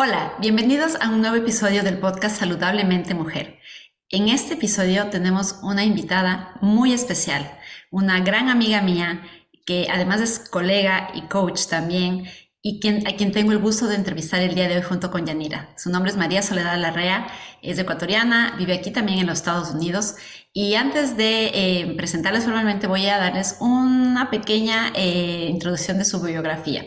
Hola, bienvenidos a un nuevo episodio del podcast Saludablemente Mujer. En este episodio tenemos una invitada muy especial, una gran amiga mía que además es colega y coach también y quien, a quien tengo el gusto de entrevistar el día de hoy junto con Yanira. Su nombre es María Soledad Larrea, es ecuatoriana, vive aquí también en los Estados Unidos y antes de eh, presentarles formalmente voy a darles una pequeña eh, introducción de su biografía.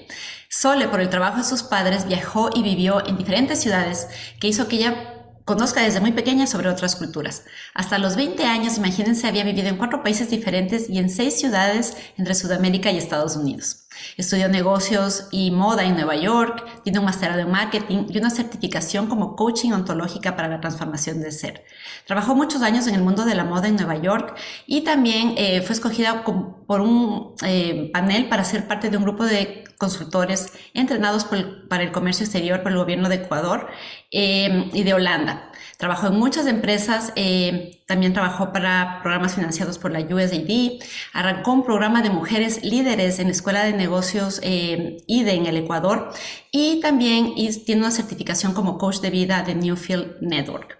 Sole, por el trabajo de sus padres, viajó y vivió en diferentes ciudades que hizo que ella conozca desde muy pequeña sobre otras culturas. Hasta los 20 años, imagínense, había vivido en cuatro países diferentes y en seis ciudades entre Sudamérica y Estados Unidos. Estudió negocios y moda en Nueva York, tiene un masterado en marketing y una certificación como coaching ontológica para la transformación del ser. Trabajó muchos años en el mundo de la moda en Nueva York y también eh, fue escogida por un eh, panel para ser parte de un grupo de consultores entrenados para el comercio exterior por el gobierno de Ecuador eh, y de Holanda. Trabajó en muchas empresas, eh, también trabajó para programas financiados por la USAID, arrancó un programa de mujeres líderes en la Escuela de Negocios eh, IDE en el Ecuador y también tiene una certificación como coach de vida de Newfield Network.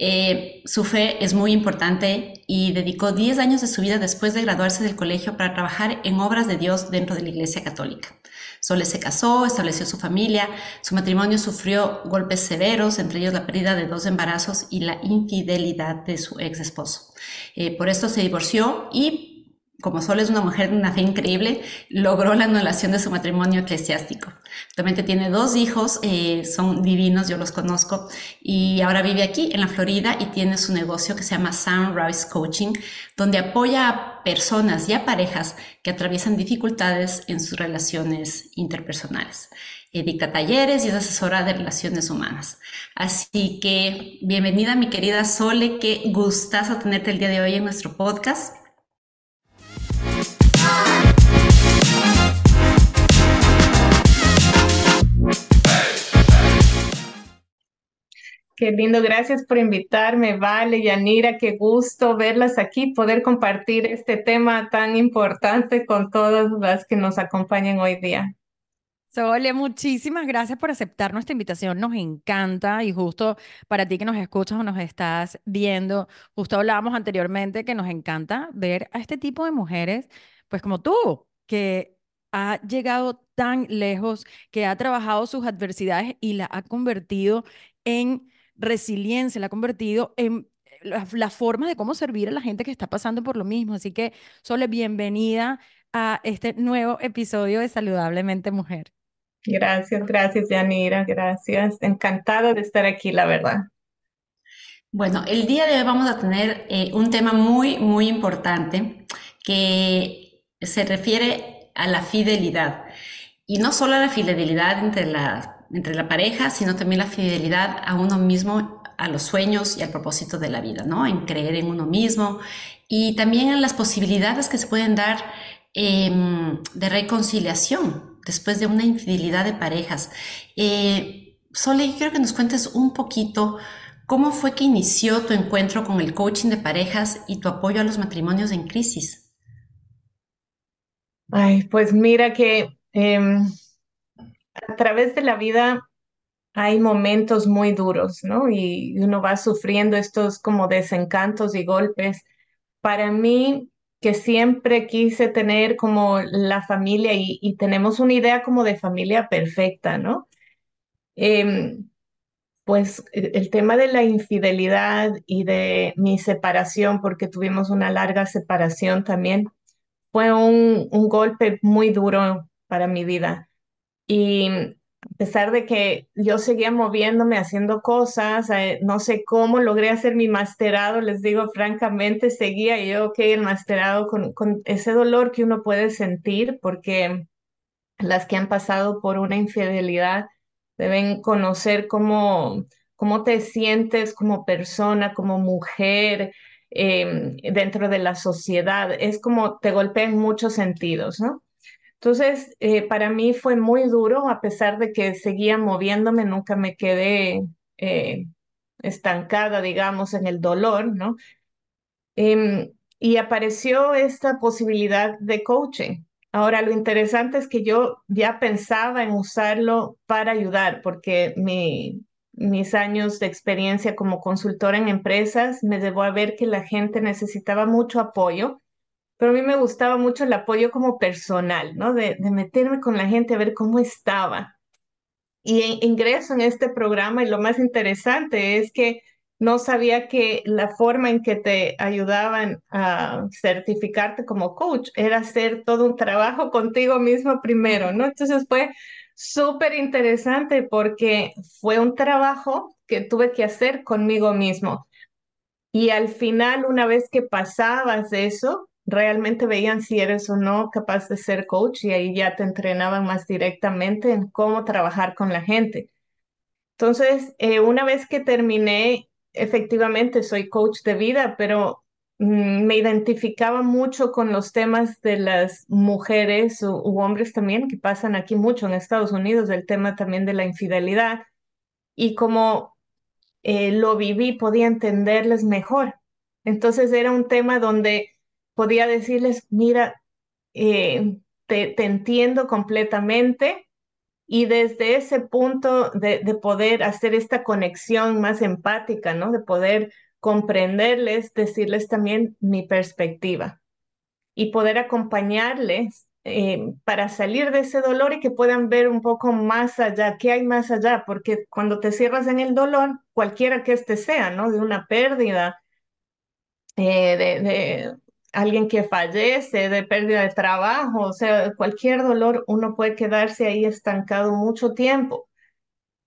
Eh, su fe es muy importante y dedicó 10 años de su vida después de graduarse del colegio para trabajar en obras de Dios dentro de la Iglesia Católica. Sole se casó, estableció su familia, su matrimonio sufrió golpes severos, entre ellos la pérdida de dos embarazos y la infidelidad de su ex esposo. Eh, por esto se divorció y como Sol es una mujer de una fe increíble, logró la anulación de su matrimonio eclesiástico. Actualmente tiene dos hijos, eh, son divinos, yo los conozco, y ahora vive aquí en la Florida y tiene su negocio que se llama Sunrise Coaching, donde apoya a personas y a parejas que atraviesan dificultades en sus relaciones interpersonales. Eh, talleres y es asesora de relaciones humanas. Así que bienvenida mi querida Sole, qué gustazo tenerte el día de hoy en nuestro podcast. Qué lindo, gracias por invitarme, Vale, Yanira, qué gusto verlas aquí, poder compartir este tema tan importante con todas las que nos acompañan hoy día. Sole, muchísimas gracias por aceptar nuestra invitación, nos encanta y justo para ti que nos escuchas o nos estás viendo, justo hablábamos anteriormente que nos encanta ver a este tipo de mujeres, pues como tú, que ha llegado tan lejos, que ha trabajado sus adversidades y la ha convertido en resiliencia, la ha convertido en la, forma de cómo servir a la gente que está pasando por lo mismo. Así que, Sole, bienvenida a este nuevo episodio de Saludablemente Mujer. Gracias, gracias, Yanira, gracias. Encantada de estar aquí, la verdad. Bueno, el día de hoy vamos a tener eh, un tema muy, muy importante que se refiere a la fidelidad. Y no solo a la fidelidad entre la entre la pareja, sino también la fidelidad a uno mismo, a los sueños y al propósito de la vida, ¿no? En creer en uno mismo y también en las posibilidades que se pueden dar em, de reconciliación después de una infidelidad de parejas. Eh, Sole, quiero que nos cuentes un poquito cómo fue que inició tu encuentro con el coaching de parejas y tu apoyo a los matrimonios en crisis. Ay, pues mira que em, a través de la vida hay momentos muy duros, ¿no? Y uno va sufriendo estos como desencantos y golpes. Para mí, que siempre quise tener como la familia y, tenemos una idea como de familia perfecta, ¿no? Em, pues e, el tema de la infidelidad y de mi separación, porque tuvimos una larga separación también, fue un, un golpe muy duro para mi vida. Y a pesar de que yo seguía moviéndome, haciendo cosas, eh, no sé cómo logré hacer mi masterado, les digo francamente, seguía yo, ok, el masterado con, con ese dolor que uno puede sentir, porque las que han pasado por una infidelidad deben conocer cómo, cómo te sientes como persona, como mujer. Em, dentro de la sociedad, es como te golpea en muchos sentidos, ¿no? Entonces, eh, para mí fue muy duro, a pesar de que seguía moviéndome, nunca me quedé eh, estancada, digamos, en el dolor, ¿no? Em, y apareció esta posibilidad de coaching. Ahora, lo interesante es que yo ya pensaba en usarlo para ayudar, porque mi, mis años de experiencia como consultora en empresas me llevó a ver que la gente necesitaba mucho apoyo, pero a mí me gustaba mucho el apoyo como personal, ¿no? De, de meterme con la gente a ver cómo estaba. Y ingreso en este programa y lo más interesante es que no sabía que la forma en que te ayudaban a certificarte como coach era hacer todo un trabajo contigo mismo primero, ¿no? Entonces fue súper interesante porque fue un trabajo que tuve que hacer conmigo mismo. Y al final, una vez que pasabas eso, realmente veían si eres o no capaz de ser coach y ahí ya te entrenaban más directamente en cómo trabajar con la gente. Entonces, eh, una vez que terminé efectivamente soy coach de vida, pero mm, me identificaba mucho con los temas de las mujeres u, hombres también, que pasan aquí mucho en Estados Unidos, el tema también de la infidelidad. Y como eh, lo viví, podía entenderles mejor. Entonces era un tema donde podía decirles, mira, eh, te, te entiendo completamente y desde ese punto de, poder hacer esta conexión más empática, ¿no? De poder comprenderles, decirles también mi perspectiva y poder acompañarles eh, para salir de ese dolor y que puedan ver un poco más allá, qué hay más allá, porque cuando te cierras en el dolor, cualquiera que este sea, ¿no? De una pérdida, eh, de, alguien que fallece, de pérdida de trabajo, o sea, cualquier dolor, uno puede quedarse ahí estancado mucho tiempo.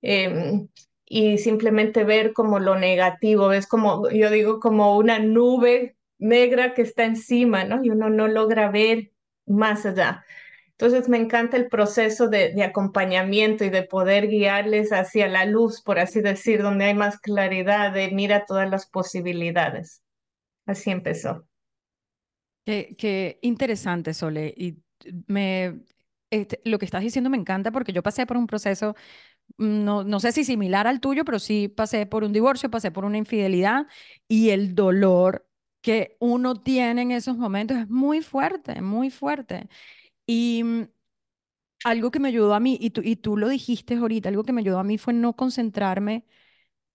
Em, y simplemente ver como lo negativo, es como, yo digo, como una nube negra que está encima, ¿no? Y uno no logra ver más allá. Entonces me encanta el proceso de, de acompañamiento y de poder guiarles hacia la luz, por así decir, donde hay más claridad de mira todas las posibilidades. Así empezó. Qué, interesante, Sole. Y me, este, lo que estás diciendo me encanta porque yo pasé por un proceso, mm, no, no sé si similar al tuyo, pero sí pasé por un divorcio, pasé por una infidelidad y el dolor que uno tiene en esos momentos es muy fuerte, muy fuerte. Y mm, algo que me ayudó a mí, y tú, y tú lo dijiste ahorita, algo que me ayudó a mí fue no concentrarme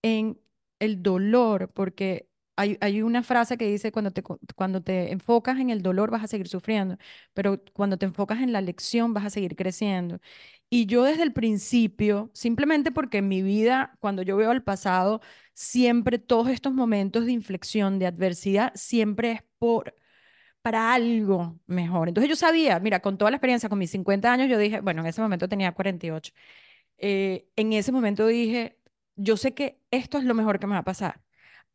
en el dolor, porque hay, una frase que dice, cuando te, cuando te enfocas en el dolor vas a seguir sufriendo, pero cuando te enfocas en la lección vas a seguir creciendo. Y yo desde el principio, simplemente porque en mi vida, cuando yo veo al pasado, siempre todos estos momentos de inflexión, de adversidad, siempre es por para algo mejor. Entonces yo sabía, mira, con toda la experiencia, con mis 50 años, yo dije, bueno, en ese momento tenía 48. Eh, en ese momento dije, yo sé que esto es lo mejor que me va a pasar.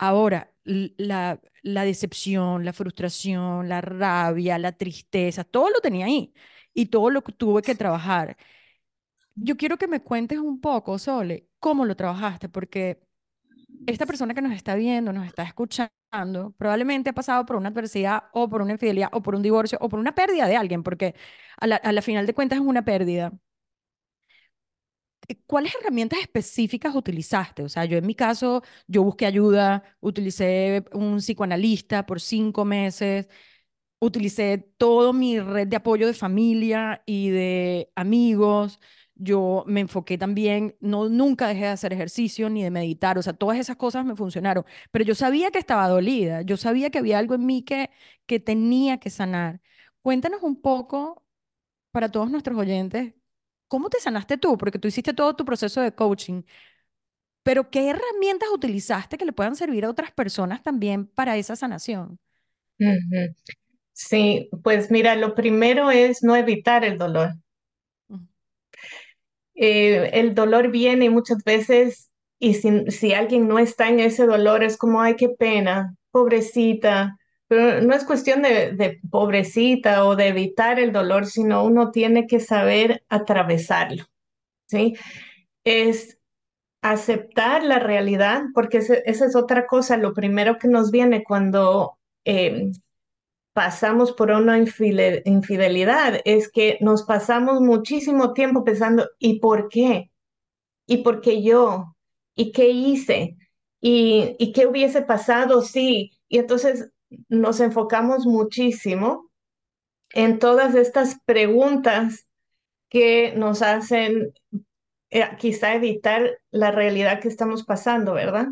Ahora, la, decepción, la frustración, la rabia, la tristeza, todo lo tenía ahí y todo lo tuve que trabajar. Yo quiero que me cuentes un poco, Sole, cómo lo trabajaste, porque esta persona que nos está viendo, nos está escuchando, probablemente ha pasado por una adversidad o por una infidelidad o por un divorcio o por una pérdida de alguien, porque a la final de cuentas es una pérdida. Eh, ¿Cuáles herramientas específicas utilizaste? O sea, yo en mi caso, yo busqué ayuda, utilicé un psicoanalista por cinco meses, utilicé toda mi red de apoyo de familia y de amigos. Yo me enfoqué también, no, nunca dejé de hacer ejercicio ni de meditar, o sea, todas esas cosas me funcionaron, pero yo sabía que estaba dolida, yo sabía que había algo en mí que, que tenía que sanar. Cuéntanos un poco para todos nuestros oyentes ¿Cómo te sanaste tú? Porque tú hiciste todo tu proceso de coaching, pero ¿qué herramientas utilizaste que le puedan servir a otras personas también para esa sanación? Sí, pues mira, lo primero es no evitar el dolor. Eh, el dolor viene muchas veces y si, si alguien no está en ese dolor es como, ay, qué pena, pobrecita, no es cuestión de, pobrecita o de evitar el dolor, sino uno tiene que saber atravesarlo, ¿sí? Es aceptar la realidad, porque esa es otra cosa, lo primero que nos viene cuando em, pasamos por una infidelidad es que nos pasamos muchísimo tiempo pensando, ¿y por qué? ¿Y por qué yo? ¿Y qué hice? ¿Y, y qué hubiese pasado si? Y entonces nos enfocamos muchísimo en todas estas preguntas que nos hacen eh, quizá evitar la realidad que estamos pasando, ¿verdad?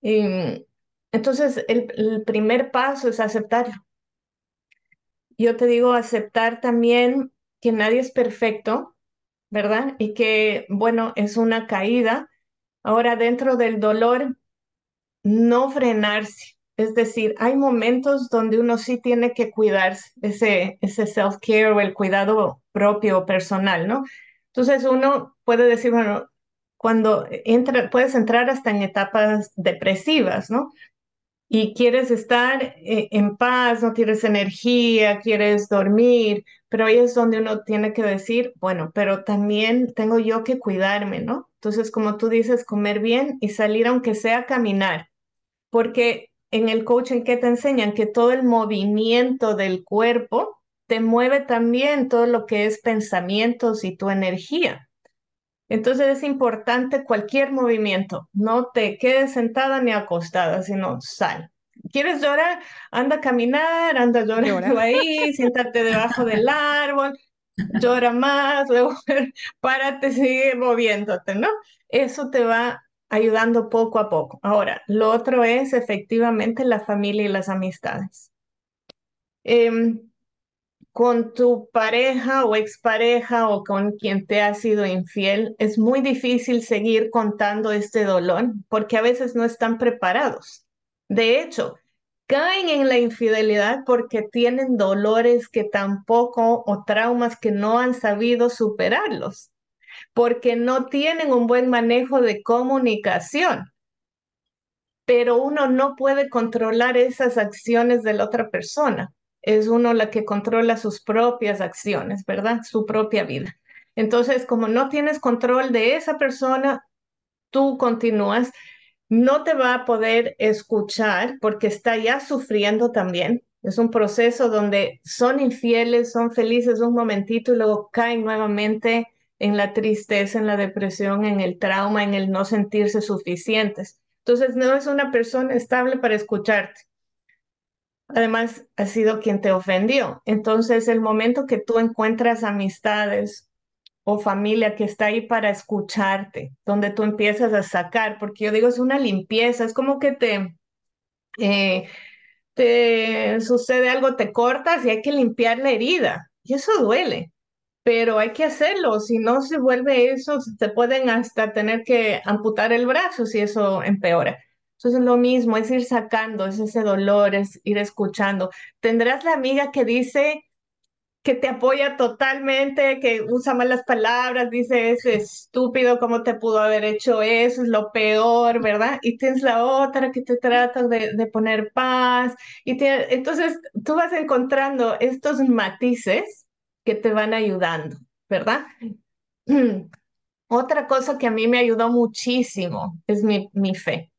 Y, entonces, el, el primer paso es aceptarlo. Yo te digo, aceptar también que nadie es perfecto, ¿verdad? Y que, bueno, es una caída. Ahora, dentro del dolor, no frenarse. Es decir, hay momentos donde uno sí tiene que cuidarse, ese, ese self-care o el cuidado propio personal, ¿no? Entonces uno puede decir, bueno, cuando entra, puedes entrar hasta en etapas depresivas, ¿no? Y quieres estar eh, en paz, no tienes energía, quieres dormir, pero ahí es donde uno tiene que decir, bueno, pero también tengo yo que cuidarme, ¿no? Entonces, como tú dices, comer bien y salir aunque sea caminar porque en el coaching que te enseñan que todo el movimiento del cuerpo te mueve también todo lo que es pensamientos y tu energía. Entonces es importante cualquier movimiento, no te quedes sentada ni acostada, sino sal. ¿Quieres llorar? Anda a caminar, anda llorando ahí, siéntate debajo del árbol, llora más, luego párate, sigue moviéndote, ¿no? Eso te va ayudando poco a poco. Ahora, lo otro es efectivamente la familia y las amistades. Em, con tu pareja o expareja o con quien te ha sido infiel, es muy difícil seguir contando este dolor porque a veces no están preparados. De hecho, caen en la infidelidad porque tienen dolores que tampoco o traumas que no han sabido superarlos porque no tienen un buen manejo de comunicación. Pero uno no puede controlar esas acciones de la otra persona. Es uno la que controla sus propias acciones, ¿verdad? Su propia vida. Entonces, como no tienes control de esa persona, tú continúas, no te va a poder escuchar porque está ya sufriendo también. Es un proceso donde son infieles, son felices un momentito y luego caen nuevamente en la tristeza, en la depresión, en el trauma, en el no sentirse suficientes. Entonces, no es una persona estable para escucharte. Además, ha sido quien te ofendió. Entonces, el momento que tú encuentras amistades o familia que está ahí para escucharte, donde tú empiezas a sacar, porque yo digo, es una limpieza, es como que te, eh, te sucede algo, te cortas y hay que limpiar la herida. Y eso duele pero hay que hacerlo, si no se vuelve eso, se pueden hasta tener que amputar el brazo si eso empeora. Entonces lo mismo, es ir sacando, es ese dolor, es ir escuchando. Tendrás la amiga que dice que te apoya totalmente, que usa malas palabras, dice es estúpido, ¿cómo te pudo haber hecho eso? Es lo peor, ¿verdad? Y tienes la otra que te trata de, de poner paz. Y entonces tú vas encontrando estos matices que te van ayudando, ¿verdad? Otra cosa que a mí me ayudó muchísimo es mi, mi fe.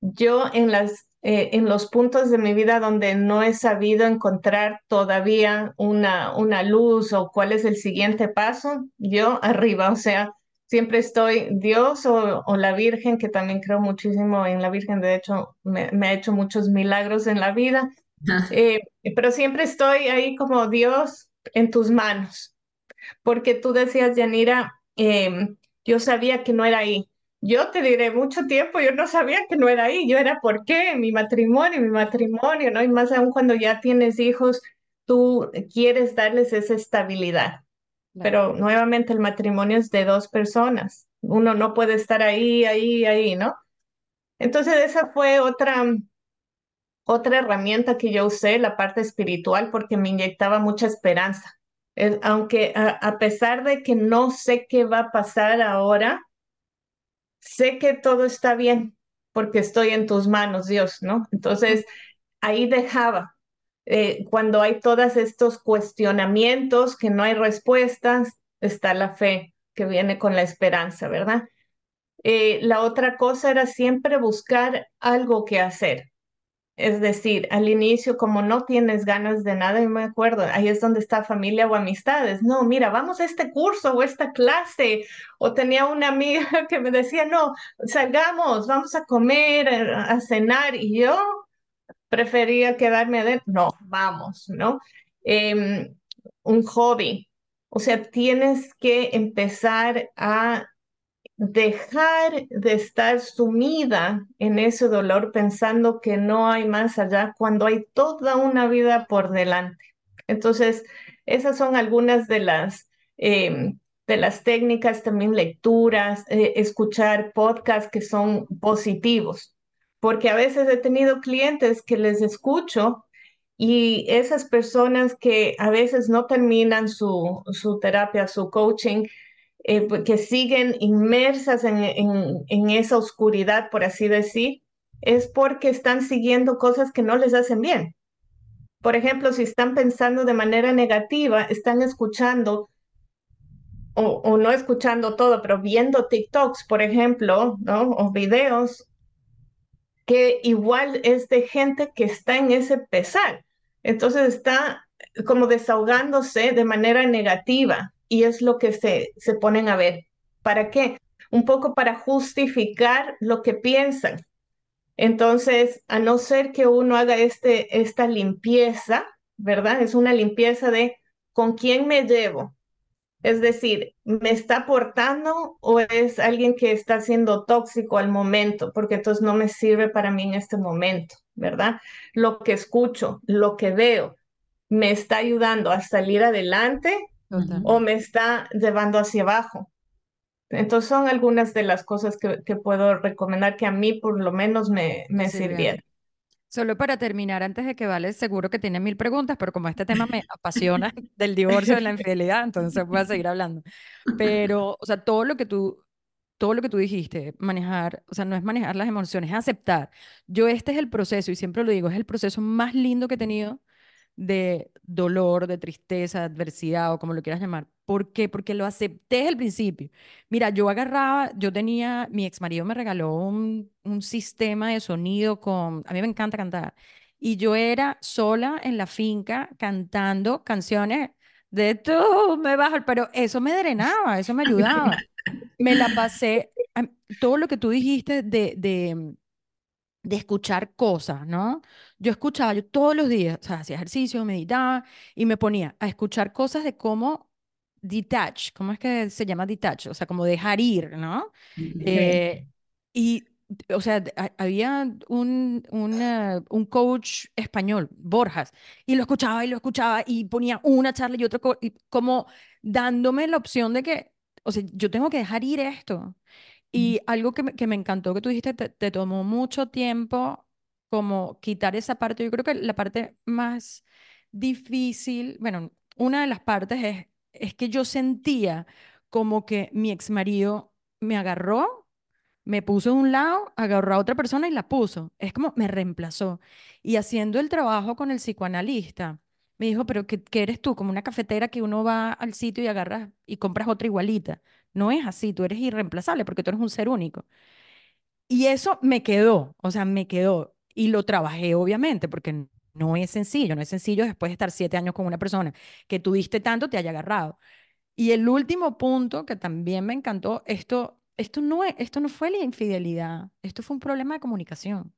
Yo en, las, eh, en los puntos de mi vida donde no he sabido encontrar todavía una, una luz o cuál es el siguiente paso, yo arriba, o sea, siempre estoy Dios o, o, la Virgen, que también creo muchísimo en la Virgen, de hecho me, me ha hecho muchos milagros en la vida, eh, pero siempre estoy ahí como Dios, en tus manos. Porque tú decías, Yanira, em, yo sabía que no era ahí. Yo te diré, mucho tiempo yo no sabía que no era ahí. Yo era, ¿por qué? Mi matrimonio, mi matrimonio, ¿no? Y más aún cuando ya tienes hijos, tú quieres darles esa estabilidad. Pero nuevamente el matrimonio es de dos personas. Uno no puede estar ahí, ahí, ahí, ¿no? Entonces esa fue otra otra herramienta que yo usé, la parte espiritual, porque me inyectaba mucha esperanza. aunque a, pesar de que no sé qué va a pasar ahora, sé que todo está bien porque estoy en tus manos, Dios, ¿no? Entonces, ahí dejaba. Eh, cuando hay todos estos cuestionamientos, que no hay respuestas, está la fe que viene con la esperanza, ¿verdad? Eh, la otra cosa era siempre buscar algo que hacer. Es decir, al inicio, como no tienes ganas de nada, y me acuerdo, ahí es donde está familia o amistades. No, mira, vamos a este curso o esta clase. O tenía una amiga que me decía, no, salgamos, vamos a comer, a cenar. Y yo prefería quedarme de, no, vamos, ¿no? em, un hobby. O sea, tienes que empezar a dejar de estar sumida en ese dolor pensando que no hay más allá cuando hay toda una vida por delante. Entonces, esas son algunas de las, em, de las técnicas, también lecturas, eh, escuchar podcasts que son positivos, porque a veces he tenido clientes que les escucho y esas personas que a veces no terminan su, su terapia, su coaching, eh, pues, que siguen inmersas en, en, esa oscuridad, por así decir, es porque están siguiendo cosas que no les hacen bien. Por ejemplo, si están pensando de manera negativa, están escuchando o, no escuchando todo, pero viendo TikToks, por ejemplo. O videos que igual es de gente que está en ese pesar. Entonces está como desahogándose de manera negativa y es lo que se, se ponen a ver. ¿Para qué? Un poco para justificar lo que piensan. Entonces, a no ser que uno haga este, esta limpieza, ¿verdad? Es una limpieza de con quién me llevo. Es decir, ¿me está aportando o es alguien que está siendo tóxico al momento? Porque entonces no me sirve para mí en este momento, ¿verdad? Lo que escucho, lo que veo, ¿me está ayudando a salir adelante o me está llevando hacia abajo. Entonces son algunas de las cosas que, que puedo recomendar que a mí por lo menos me, me sirvieron. Solo para terminar, antes de que Vale, seguro que tiene mil preguntas, pero como este tema me apasiona del divorcio, de la infidelidad, entonces voy a seguir hablando. Pero, o sea, todo lo que tú, todo lo que tú dijiste, manejar, o sea, no es manejar las emociones, es aceptar. Yo este es el proceso, y siempre lo digo, es el proceso más lindo que he tenido de dolor, de tristeza, de adversidad o como lo quieras llamar. ¿Por qué? Porque lo acepté desde el principio. Mira, yo agarraba, yo tenía, mi ex marido me regaló un, un sistema de sonido con, a mí me encanta cantar, y yo era sola en la finca cantando canciones de tú me bajo, pero eso me drenaba, eso me ayudaba. Me la pasé, todo lo que tú dijiste de, de de escuchar cosas, ¿no? Yo escuchaba, yo todos los días, o sea, hacía ejercicio, meditaba y me ponía a escuchar cosas de cómo detach, ¿cómo es que se llama detach? O sea, como dejar ir, ¿no? Eh, y, o sea, había un, un, un coach español, Borjas, y lo escuchaba y lo escuchaba y ponía una charla y otro, y como dándome la opción de que, o sea, yo tengo que dejar ir esto. Y algo que me, que me encantó que tú dijiste, te, tomó mucho tiempo como quitar esa parte. Yo creo que la parte más difícil, bueno, una de las partes es, es que yo sentía como que mi ex marido me agarró, me puso de un lado, agarró a otra persona y la puso. Es como me reemplazó. Y haciendo el trabajo con el psicoanalista, me dijo, pero ¿qué, qué eres tú? Como una cafetera que uno va al sitio y agarras y compras otra igualita. No es así, tú eres irreemplazable porque tú eres un ser único. Y eso me quedó, o sea, me quedó. Y lo trabajé, obviamente, porque no es sencillo, no es sencillo después de estar siete años con una persona que tuviste tanto, te haya agarrado. Y el último punto que también me encantó, esto, esto, no, esto no fue la infidelidad, esto fue un problema de comunicación.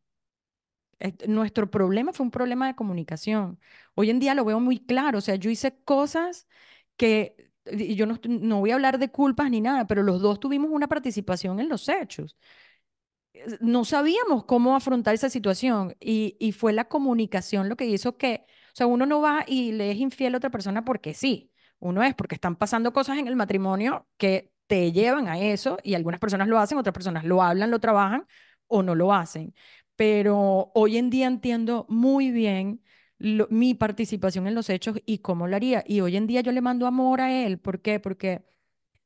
Nuestro problema fue un problema de comunicación. Hoy en día lo veo muy claro, o sea, yo hice cosas que yo no, no voy a hablar de culpas ni nada, pero los dos tuvimos una participación en los hechos. No sabíamos cómo afrontar esa situación y, y fue la comunicación lo que hizo que, o sea, uno no va y le es infiel a otra persona porque sí, uno es porque están pasando cosas en el matrimonio que te llevan a eso y algunas personas lo hacen, otras personas lo hablan, lo trabajan o no lo hacen. Pero hoy en día entiendo muy bien mi participación en los hechos y cómo lo haría. Y hoy en día yo le mando amor a él. ¿Por qué? Porque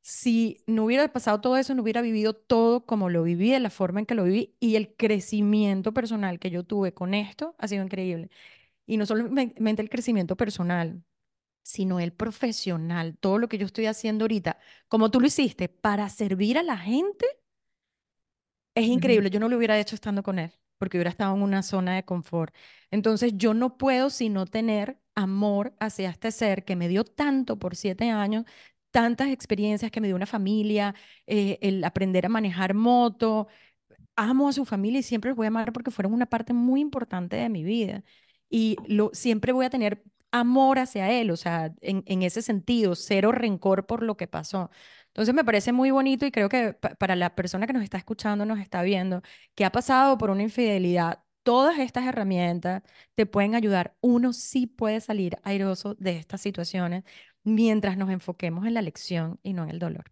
si no hubiera pasado todo eso, no hubiera vivido todo como lo viví, de la forma en que lo viví. Y el crecimiento personal que yo tuve con esto ha sido increíble. Y no solamente el crecimiento personal, sino el profesional, todo lo que yo estoy haciendo ahorita, como tú lo hiciste, para servir a la gente, es increíble. Yo no lo hubiera hecho estando con él porque hubiera estado en una zona de confort. Entonces yo no puedo sino tener amor hacia este ser que me dio tanto por siete años, tantas experiencias que me dio una familia, eh, el aprender a manejar moto. Amo a su familia y siempre los voy a amar porque fueron una parte muy importante de mi vida. Y lo, siempre voy a tener amor hacia él, o sea, en, en ese sentido, cero rencor por lo que pasó. Entonces me parece muy bonito y creo que para la persona que nos está escuchando, nos está viendo, que ha pasado por una infidelidad, todas estas herramientas te pueden ayudar. Uno sí puede salir airoso de estas situaciones mientras nos enfoquemos en la lección y no en el dolor.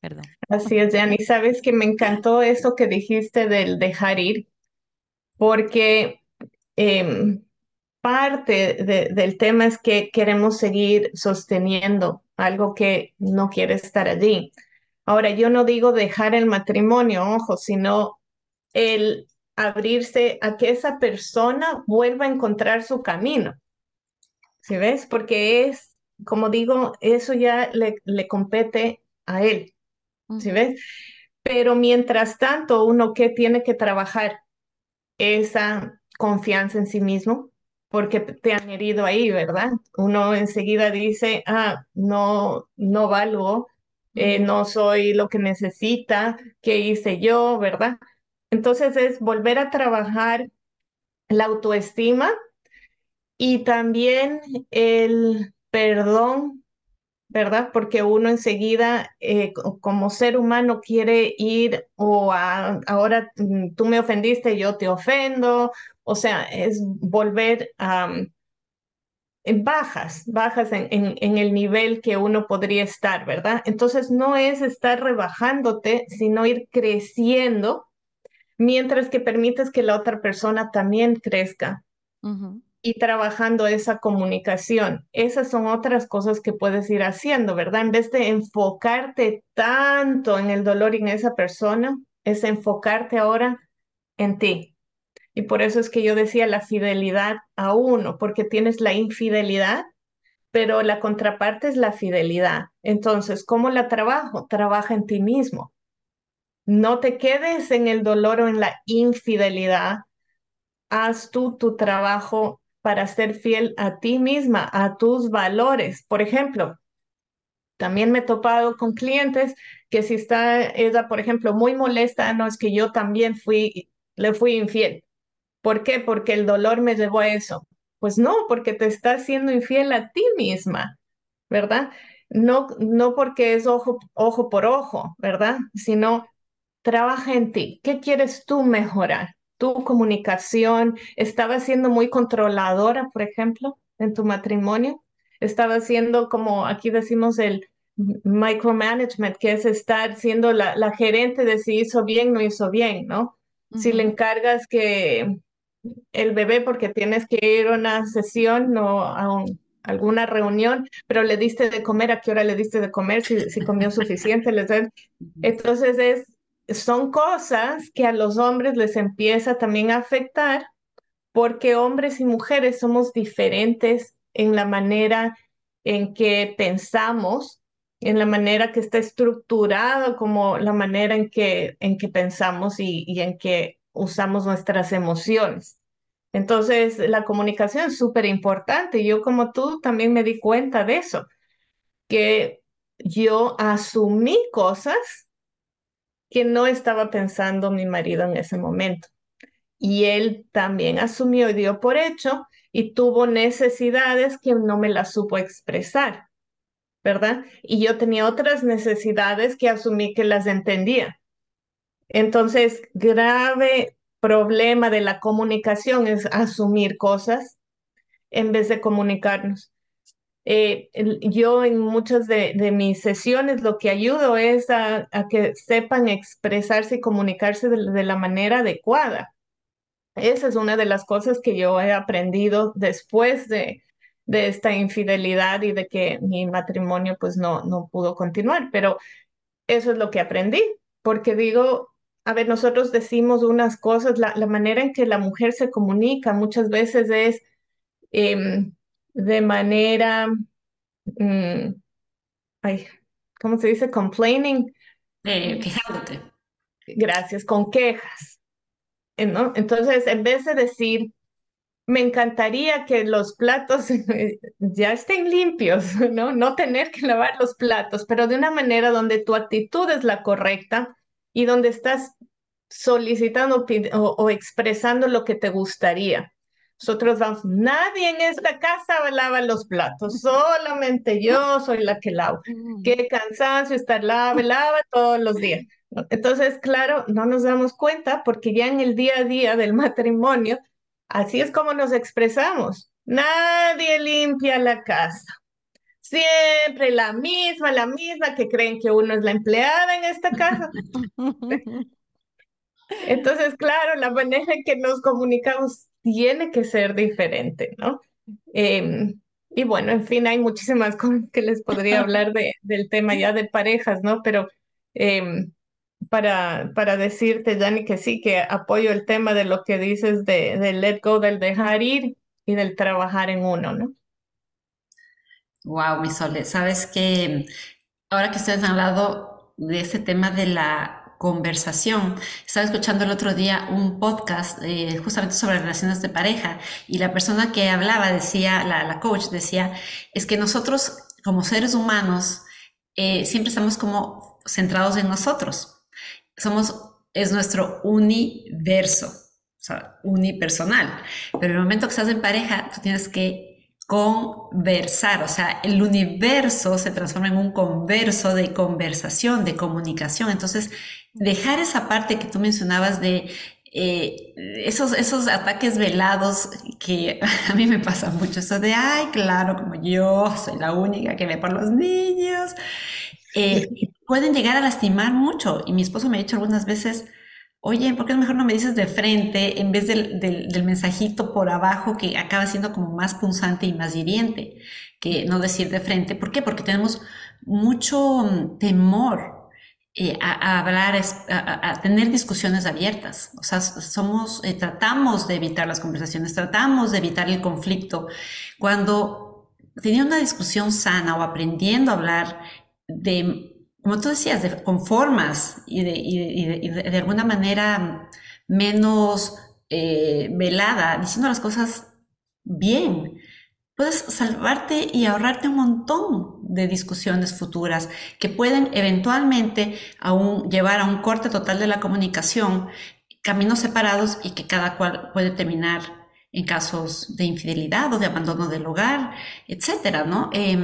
Perdón. Así es, Jan. Y sabes que me encantó eso que dijiste del dejar ir, porque em, parte del tema es que queremos seguir sosteniendo algo que no quiere estar allí. Ahora, yo no digo dejar el matrimonio, ojo, sino el abrirse a que esa persona vuelva a encontrar su camino. ¿Sí ves? Porque es, como digo, eso ya le, le compete a él. ¿Sí ves? Pero mientras tanto, uno que tiene que trabajar esa confianza en sí mismo, porque te han herido ahí, ¿verdad? Uno enseguida dice, ah, no, no valgo, eh, no soy lo que necesita, ¿qué hice yo, verdad? Entonces es volver a trabajar la autoestima y también el perdón, ¿verdad? Porque uno enseguida eh, como ser humano quiere ir o ahora mm, tú me ofendiste, yo te ofendo, o sea, es volver a... bajas, bajas en, en, el nivel que uno podría estar, ¿verdad? Entonces no es estar rebajándote, sino ir creciendo mientras que permites que la otra persona también crezca y trabajando esa comunicación. Esas son otras cosas que puedes ir haciendo, ¿verdad? En vez de enfocarte tanto en el dolor y en esa persona, es enfocarte ahora en ti. Y por eso es que yo decía la fidelidad a uno, porque tienes la infidelidad, pero la contraparte es la fidelidad. Entonces, ¿cómo la trabajo? Trabaja en ti mismo. No te quedes en el dolor o en la infidelidad. Haz tú tu trabajo para ser fiel a ti misma, a tus valores. Por ejemplo, también me he topado con clientes que si está ella, por ejemplo, muy molesta, no es que yo también fui, le fui infiel. ¿Por qué? Porque el dolor me llevó a eso. Pues no, porque te estás siendo infiel a ti misma, ¿verdad? No, no porque es ojo, ojo por ojo, ¿verdad? Sino trabaja en ti. ¿Qué quieres tú mejorar? Tu comunicación, ¿estaba siendo muy controladora, por ejemplo, en tu matrimonio? ¿Estaba siendo, como aquí decimos, el micromanagement, que es estar siendo la, la gerente de si hizo bien, no hizo bien, ¿no? Si le encargas que el bebé porque tienes que ir a una sesión o a alguna reunión, pero le diste de comer, ¿a qué hora le diste de comer? Si, si comió suficiente. Les Entonces es, son cosas que a los hombres les empieza también a afectar porque hombres y mujeres somos diferentes en la manera en que pensamos, en la manera que está estructurado, como la manera en que, en que pensamos y, y en que usamos nuestras emociones. Entonces, la comunicación es súper importante. Yo como tú también me di cuenta de eso, que yo asumí cosas que no estaba pensando mi marido en ese momento. Y él también asumió y dio por hecho y tuvo necesidades que no me las supo expresar, ¿verdad? Y yo tenía otras necesidades que asumí que las entendía. Entonces, grave problema de la comunicación es asumir cosas en vez de comunicarnos. Eh, yo en muchas de, mis sesiones lo que ayudo es a, que sepan expresarse y comunicarse de, la manera adecuada. Esa es una de las cosas que yo he aprendido después de, de esta infidelidad y de que mi matrimonio pues no, no pudo continuar, pero eso es lo que aprendí, porque digo, a ver, nosotros decimos unas cosas, la, manera en que la mujer se comunica muchas veces es em, de manera, mm, ay, ¿cómo se dice? Complaining. Eh, quejándote. Gracias, con quejas. ¿no? Entonces, en vez de decir, me encantaría que los platos ya estén limpios, ¿no? No tener que lavar los platos, pero de una manera donde tu actitud es la correcta y donde estás solicitando o, expresando lo que te gustaría. nosotros vamos, nadie en esta casa lava los platos, solamente yo soy la que lavo. Mm. Qué cansancio estar lava, lava todos los días. Entonces, claro, no nos damos cuenta porque ya en el día a día del matrimonio, así es como nos expresamos. Nadie limpia la casa. Siempre la misma, la misma, que creen que uno es la empleada en esta casa. Entonces, claro, la manera en que nos comunicamos tiene que ser diferente, ¿no? Em, y bueno, en fin, hay muchísimas cosas que les podría hablar de, del tema ya de parejas, ¿no? Pero em, para, para decirte, Dani, que sí, que apoyo el tema de lo que dices de, del let go, del dejar ir y del trabajar en uno, ¿no? Wow, mi Sole, sabes que ahora que ustedes han hablado de ese tema de la conversación, estaba escuchando el otro día un podcast eh, justamente sobre relaciones de pareja y la persona que hablaba decía, la, coach decía, es que nosotros como seres humanos eh, siempre estamos como centrados en nosotros. Somos, es nuestro universo, unipersonal. Pero en el momento que estás en pareja, tú tienes que conversar, o sea, el universo se transforma en un converso de conversación, de comunicación. Entonces, dejar esa parte que tú mencionabas de eh, esos, esos ataques velados que a mí me pasa mucho, eso de, ay, claro, como yo soy la única que ve por los niños, eh, pueden llegar a lastimar mucho. Y mi esposo me ha dicho algunas veces, oye, ¿por qué mejor no me dices de frente en vez del, del, mensajito por abajo que acaba siendo como más punzante y más hiriente que no decir de frente? ¿Por qué? Porque tenemos mucho mm, temor eh, a, hablar, a, tener discusiones abiertas. O sea, somos, eh, tratamos de evitar las conversaciones, tratamos de evitar el conflicto. Cuando tenía una discusión sana o aprendiendo a hablar de como tú decías, de, con formas y de, y de, alguna manera menos eh, velada, diciendo las cosas bien, puedes salvarte y ahorrarte un montón de discusiones futuras que pueden eventualmente llevar a un corte total de la comunicación, caminos separados y que cada cual puede terminar en casos de infidelidad o de abandono del hogar, etcétera, ¿no? Eh,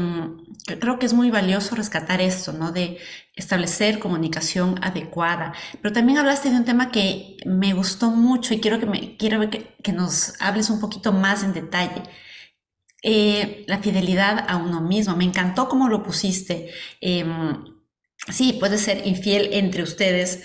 creo que es muy valioso rescatar esto, ¿no? De establecer comunicación adecuada. Pero también hablaste de un tema que me gustó mucho y quiero que, me, quiero que, que nos hables un poquito más en detalle. Eh, la fidelidad a uno mismo. Me encantó cómo lo pusiste. Eh, sí, puede ser infiel entre ustedes,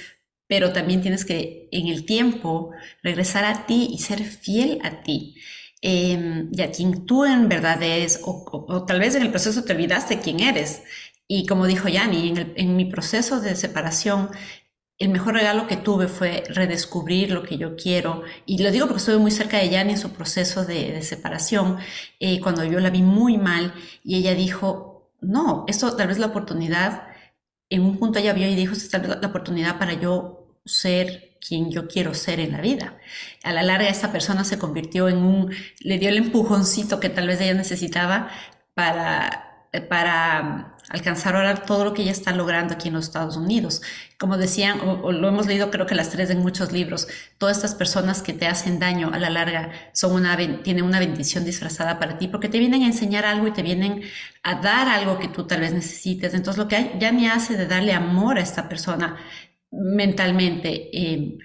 pero también tienes que en el tiempo regresar a ti y ser fiel a ti. Eh, y a quien tú en verdad eres, o, o, o, tal vez en el proceso te olvidaste quién eres. Y como dijo Yani, en, el, en mi proceso de separación, el mejor regalo que tuve fue redescubrir lo que yo quiero. Y lo digo porque estuve muy cerca de Yani en su proceso de, de separación, eh, cuando yo la vi muy mal y ella dijo, no, esto tal vez la oportunidad, en un punto ella vio y dijo, esta es tal vez la oportunidad para yo ser quien yo quiero ser en la vida. A la larga esa persona se convirtió en un, le dio el empujoncito que tal vez ella necesitaba para, para alcanzar ahora todo lo que ella está logrando aquí en los Estados Unidos. Como decían, o, o, lo hemos leído creo que las tres en muchos libros, todas estas personas que te hacen daño a la larga son una, tienen una bendición disfrazada para ti porque te vienen a enseñar algo y te vienen a dar algo que tú tal vez necesites. Entonces lo que ya me hace de darle amor a esta persona mentalmente eh,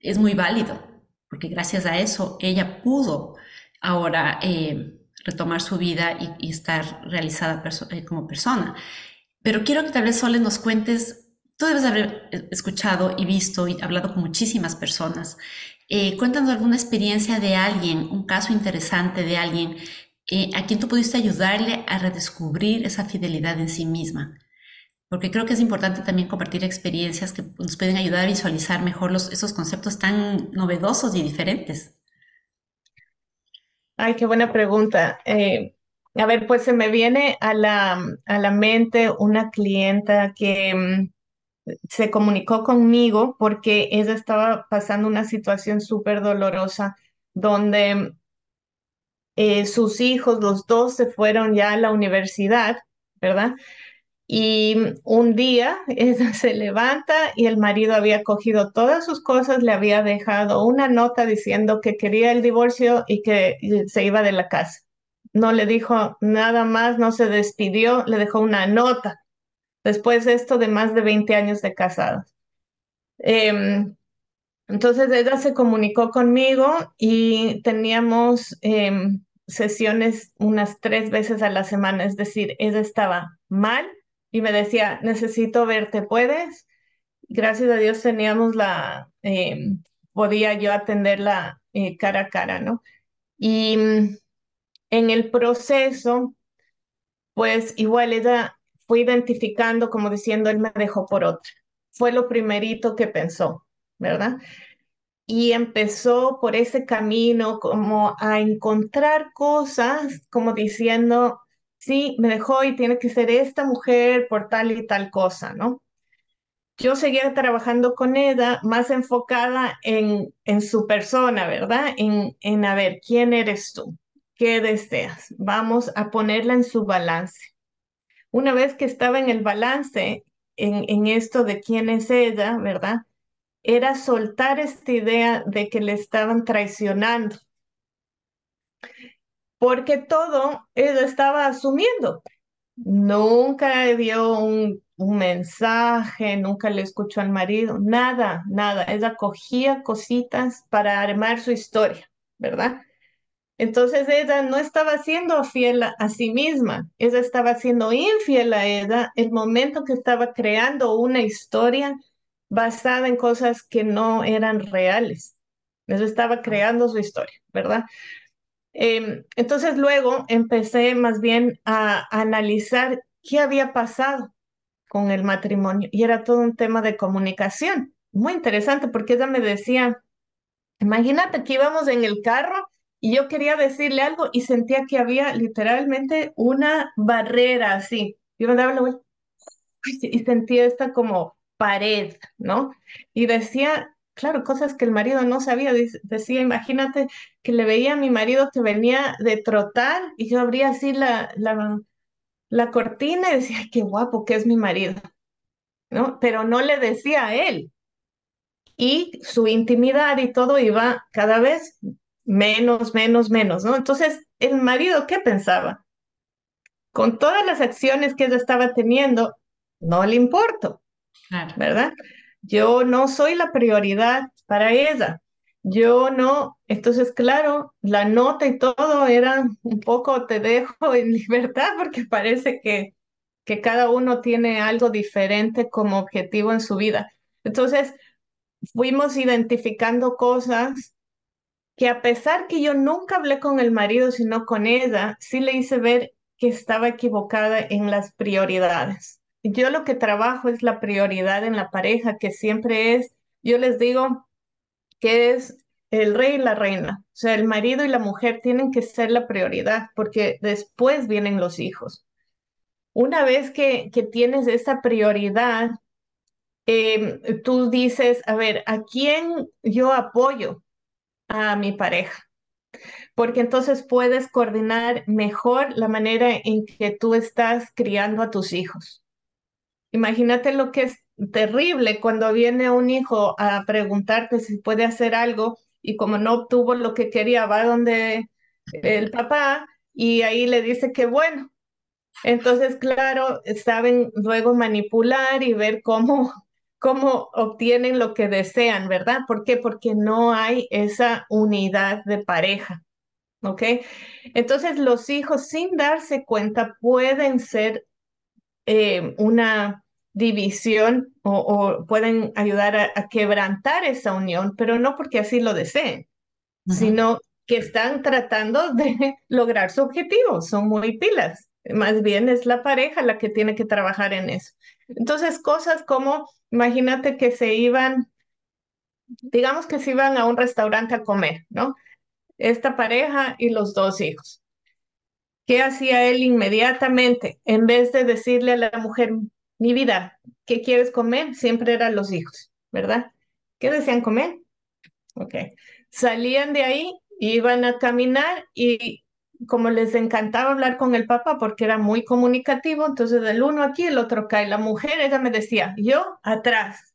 es muy válido, porque gracias a eso ella pudo ahora eh, retomar su vida y, estar realizada eh, como persona. Pero quiero que tal vez Sole nos cuentes, tú debes haber escuchado y visto y hablado con muchísimas personas. Eh, cuéntanos alguna experiencia de alguien, un caso interesante de alguien a quien tú pudiste ayudarle a redescubrir esa fidelidad en sí misma porque creo que es importante también compartir experiencias que nos pueden ayudar a visualizar mejor esos conceptos tan novedosos y diferentes. Ay, qué buena pregunta. Eh, a ver, pues se me viene a la, a la mente una clienta que um, se comunicó conmigo porque ella estaba pasando una situación súper dolorosa donde eh, sus hijos, los dos, se fueron ya a la universidad, ¿verdad? Y un día ella se levanta y el marido había cogido todas sus cosas, le había dejado una nota diciendo que quería el divorcio y que se iba de la casa. No le dijo nada más, no se despidió, le dejó una nota. Después de esto de más de 20 años de casados. Em, entonces ella se comunicó conmigo y teníamos em, sesiones unas tres veces a la semana, es decir, ella estaba mal y me decía, necesito verte, ¿puedes? Gracias a Dios teníamos la, em, podía yo atenderla eh, cara a cara, ¿no? Y mm, en el proceso, pues igual ella fue identificando como diciendo, él me dejó por otra. Fue lo primerito que pensó, ¿verdad? Y empezó por ese camino como a encontrar cosas, como diciendo, sí, me dejó y tiene que ser esta mujer por tal y tal cosa, ¿no? Yo seguía trabajando con ella más enfocada en, en su persona, ¿verdad? En, en a ver, ¿quién eres tú? ¿Qué deseas? Vamos a ponerla en su balance. Una vez que estaba en el balance, en, en esto de quién es ella, ¿verdad? Era soltar esta idea de que le estaban traicionando porque todo ella estaba asumiendo. Nunca dio un, un, mensaje, nunca le escuchó al marido, nada, nada. Ella cogía cositas para armar su historia, ¿verdad? Entonces ella no estaba siendo fiel a, a sí misma, ella estaba siendo infiel a ella el momento que estaba creando una historia basada en cosas que no eran reales. Ella estaba creando su historia, ¿verdad? Eh, entonces luego empecé más bien a, a analizar qué había pasado con el matrimonio y era todo un tema de comunicación. Muy interesante porque ella me decía, imagínate que íbamos en el carro y yo quería decirle algo y sentía que había literalmente una barrera así. Yo me daba la vuelta y sentía esta como pared, ¿no? Y decía, claro, cosas que el marido no sabía. Decía, imagínate que le veía a mi marido que venía de trotar y yo abría así la, la, la cortina y decía, qué guapo que es mi marido, ¿no? Pero no le decía a él. Y su intimidad y todo iba cada vez menos, menos, menos, ¿no? Entonces, el marido, ¿qué pensaba? Con todas las acciones que ella estaba teniendo, no le importo, claro. ¿verdad? Yo no soy la prioridad para ella. Yo no, entonces claro, la nota y todo era un poco te dejo en libertad porque parece que, que cada uno tiene algo diferente como objetivo en su vida. Entonces fuimos identificando cosas que a pesar que yo nunca hablé con el marido, sino con ella, sí le hice ver que estaba equivocada en las prioridades. Yo lo que trabajo es la prioridad en la pareja, que siempre es, yo les digo que es el rey y la reina. O sea, el marido y la mujer tienen que ser la prioridad porque después vienen los hijos. Una vez que, tienes esa prioridad, eh, tú dices, a ver, ¿a quién yo apoyo? A mi pareja. Porque entonces puedes coordinar mejor la manera en que tú estás criando a tus hijos. Imagínate lo que es terrible cuando viene un hijo a preguntarte si puede hacer algo y como no obtuvo lo que quería, va donde el papá y ahí le dice que bueno. Entonces, claro, saben luego manipular y ver cómo, cómo obtienen lo que desean, ¿verdad? ¿Por qué? Porque no hay esa unidad de pareja. ¿Ok? Entonces los hijos sin darse cuenta pueden ser eh, una división o, o pueden ayudar a, a, quebrantar esa unión, pero no porque así lo deseen, uh -huh. sino que están tratando de lograr su objetivo, son muy pilas. Más bien es la pareja la que tiene que trabajar en eso. Entonces, cosas como, imagínate que se iban, digamos que se iban a un restaurante a comer, ¿no? Esta pareja y los dos hijos. ¿Qué hacía él inmediatamente? En vez de decirle a la mujer, mi vida, ¿qué quieres comer? Siempre eran los hijos, ¿verdad? ¿Qué desean comer? Ok. Salían de ahí, iban a caminar y como les encantaba hablar con el papá porque era muy comunicativo, entonces el uno aquí, el otro. Y la mujer, ella me decía, yo atrás,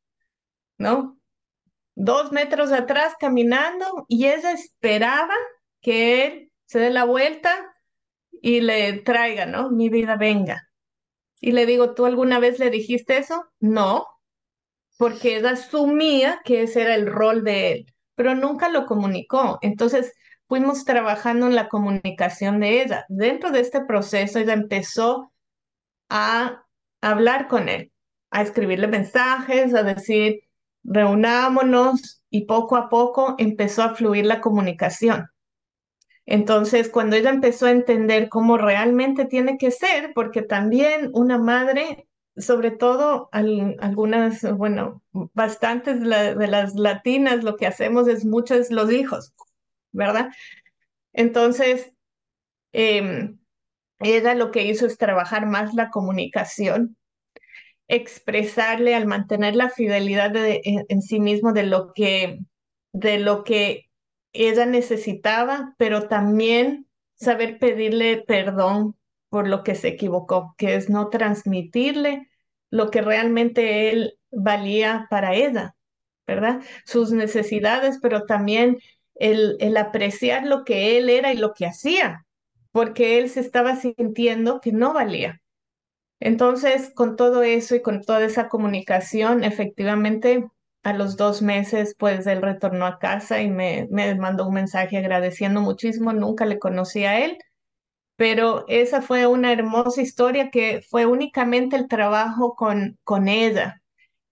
¿no? Dos metros atrás caminando y ella esperaba que él se dé la vuelta y le traiga, ¿no? Mi vida venga. Y le digo, ¿tú alguna vez le dijiste eso? No, porque ella asumía que ese era el rol de él, pero nunca lo comunicó. Entonces, fuimos trabajando en la comunicación de ella. Dentro de este proceso, ella empezó a hablar con él, a escribirle mensajes, a decir, reunámonos y poco a poco empezó a fluir la comunicación. Entonces, cuando ella empezó a entender cómo realmente tiene que ser, porque también una madre, sobre todo algunas, bueno, bastantes de las latinas, lo que hacemos es muchos los hijos, ¿verdad? Entonces, em, ella lo que hizo es trabajar más la comunicación, expresarle al mantener la fidelidad en, en, sí mismo de lo que, de lo que ella necesitaba, pero también saber pedirle perdón por lo que se equivocó, que es no transmitirle lo que realmente él valía para ella, ¿verdad? Sus necesidades, pero también el, el apreciar lo que él era y lo que hacía, porque él se estaba sintiendo que no valía. Entonces, con todo eso y con toda esa comunicación, efectivamente, a los dos meses, pues él retornó a casa y me, me mandó un mensaje agradeciendo muchísimo. Nunca le conocí a él, pero esa fue una hermosa historia que fue únicamente el trabajo con, con ella.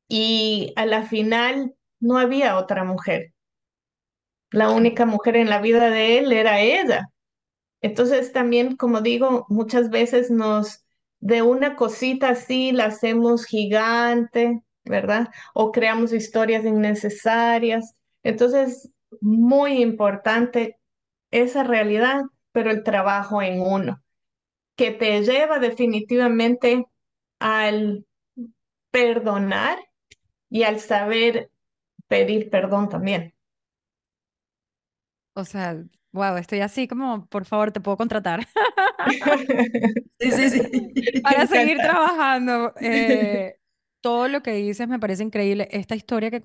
Y a la final no había otra mujer. La única mujer en la vida de él era ella. Entonces también, como digo, muchas veces nos, de una cosita así, la hacemos gigante, ¿verdad? O creamos historias innecesarias. Entonces, muy importante esa realidad, pero el trabajo en uno, que te lleva definitivamente al perdonar y al saber pedir perdón también. O sea, wow, estoy así como, por favor, te puedo contratar. Sí, sí, sí. Para seguir trabajando. Eh, todo lo que dices me parece increíble. Esta historia que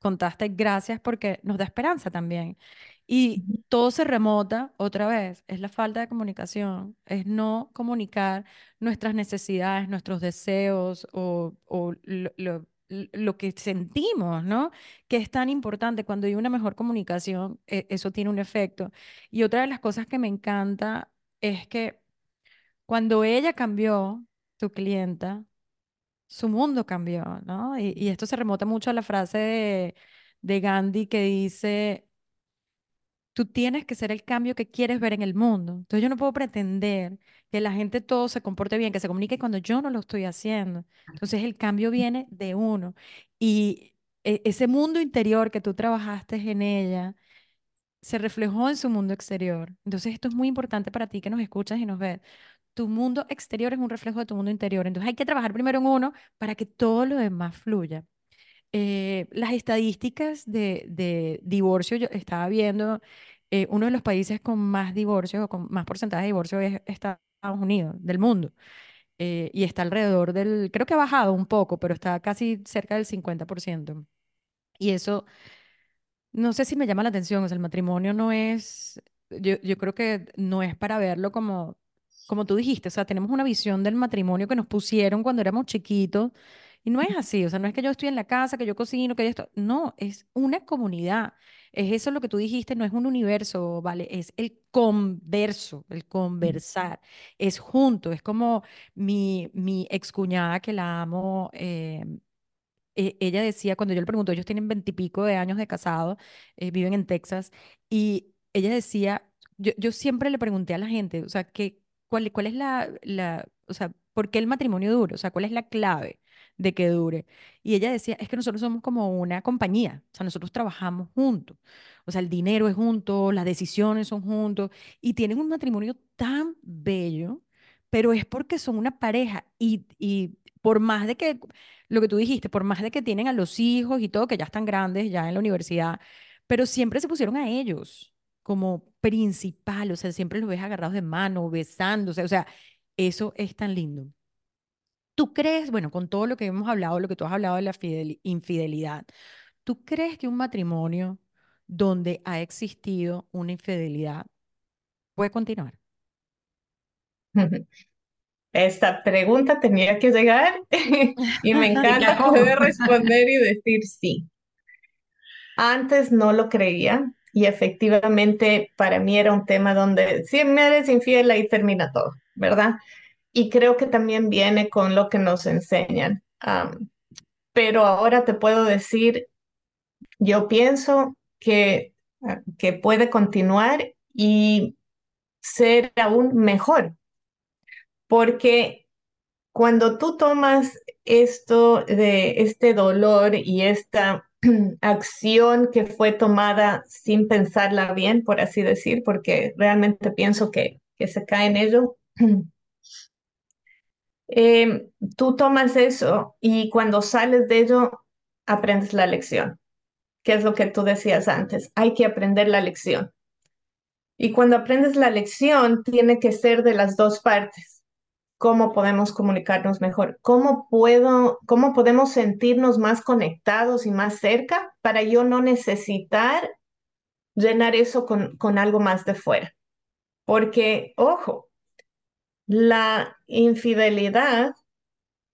contaste, gracias porque nos da esperanza también. Y todo se remota otra vez, es la falta de comunicación, es no comunicar nuestras necesidades, nuestros deseos o, lo, lo, que sentimos, ¿no? Que es tan importante. Cuando hay una mejor comunicación, e, eso tiene un efecto. Y otra de las cosas que me encanta es que cuando ella cambió, tu clienta, su mundo cambió, ¿no? Y, esto se remota mucho a la frase de, de Gandhi que dice, tú tienes que ser el cambio que quieres ver en el mundo. Entonces yo no puedo pretender que la gente todo se comporte bien, que se comunique cuando yo no lo estoy haciendo. Entonces el cambio viene de uno. Y e, ese mundo interior que tú trabajaste en ella se reflejó en su mundo exterior. Entonces esto es muy importante para ti que nos escuchas y nos ves tu mundo exterior es un reflejo de tu mundo interior. Entonces hay que trabajar primero en uno para que todo lo demás fluya. Eh, las estadísticas de, de, divorcio, yo estaba viendo, eh, uno de los países con más divorcios o con más porcentaje de divorcio es Estados Unidos, del mundo. Eh, y está alrededor del, creo que ha bajado un poco, pero está casi cerca del 50%. Y eso, no sé si me llama la atención, o sea, el matrimonio no es, yo, yo creo que no es para verlo como como tú dijiste, o sea, tenemos una visión del matrimonio que nos pusieron cuando éramos chiquitos y no es así, o sea, no es que yo estoy en la casa, que yo cocino, que yo esto, no, es una comunidad. Es eso lo que tú dijiste, no es un universo, ¿vale? Es el converso, el conversar, es junto, es como mi, mi excuñada que la amo, eh, ella decía, cuando yo le pregunto, ellos tienen veintipico de años de casado, eh, viven en Texas, y ella decía, yo, yo siempre le pregunté a la gente, o sea, ¿qué, ¿Cuál, cuál es la, la, o sea, por qué el matrimonio dura? O sea, ¿cuál es la clave de que dure? Y ella decía, es que nosotros somos como una compañía, o sea, nosotros trabajamos juntos, o sea, el dinero es junto, las decisiones son juntos, y tienen un matrimonio tan bello, pero es porque son una pareja y, y por más de que, lo que tú dijiste, por más de que tienen a los hijos y todo, que ya están grandes, ya en la universidad, pero siempre se pusieron a ellos. Como principal, o sea, siempre los ves agarrados de mano, besándose, o sea, eso es tan lindo. ¿Tú crees, bueno, con todo lo que hemos hablado, lo que tú has hablado de la infidelidad, ¿tú crees que un matrimonio donde ha existido una infidelidad puede continuar? Esta pregunta tenía que llegar y me encanta poder responder y decir sí. Antes no lo creía y efectivamente para mí era un tema donde si me eres infiel ahí termina todo, ¿verdad? Y creo que también viene con lo que nos enseñan. pero ahora te puedo decir, yo pienso que, ah, que puede continuar y ser aún mejor, porque cuando tú tomas esto de este dolor y esta acción que fue tomada sin pensarla bien, por así decir, porque realmente pienso que, que se cae en ello. Em, tú tomas eso y cuando sales de ello, aprendes la lección, que es lo que tú decías antes, hay que aprender la lección. Y cuando aprendes la lección, tiene que ser de las dos partes cómo podemos comunicarnos mejor, cómo puedo, cómo podemos sentirnos más conectados y más cerca para yo no necesitar llenar eso con, con algo más de fuera. Porque, ojo, la infidelidad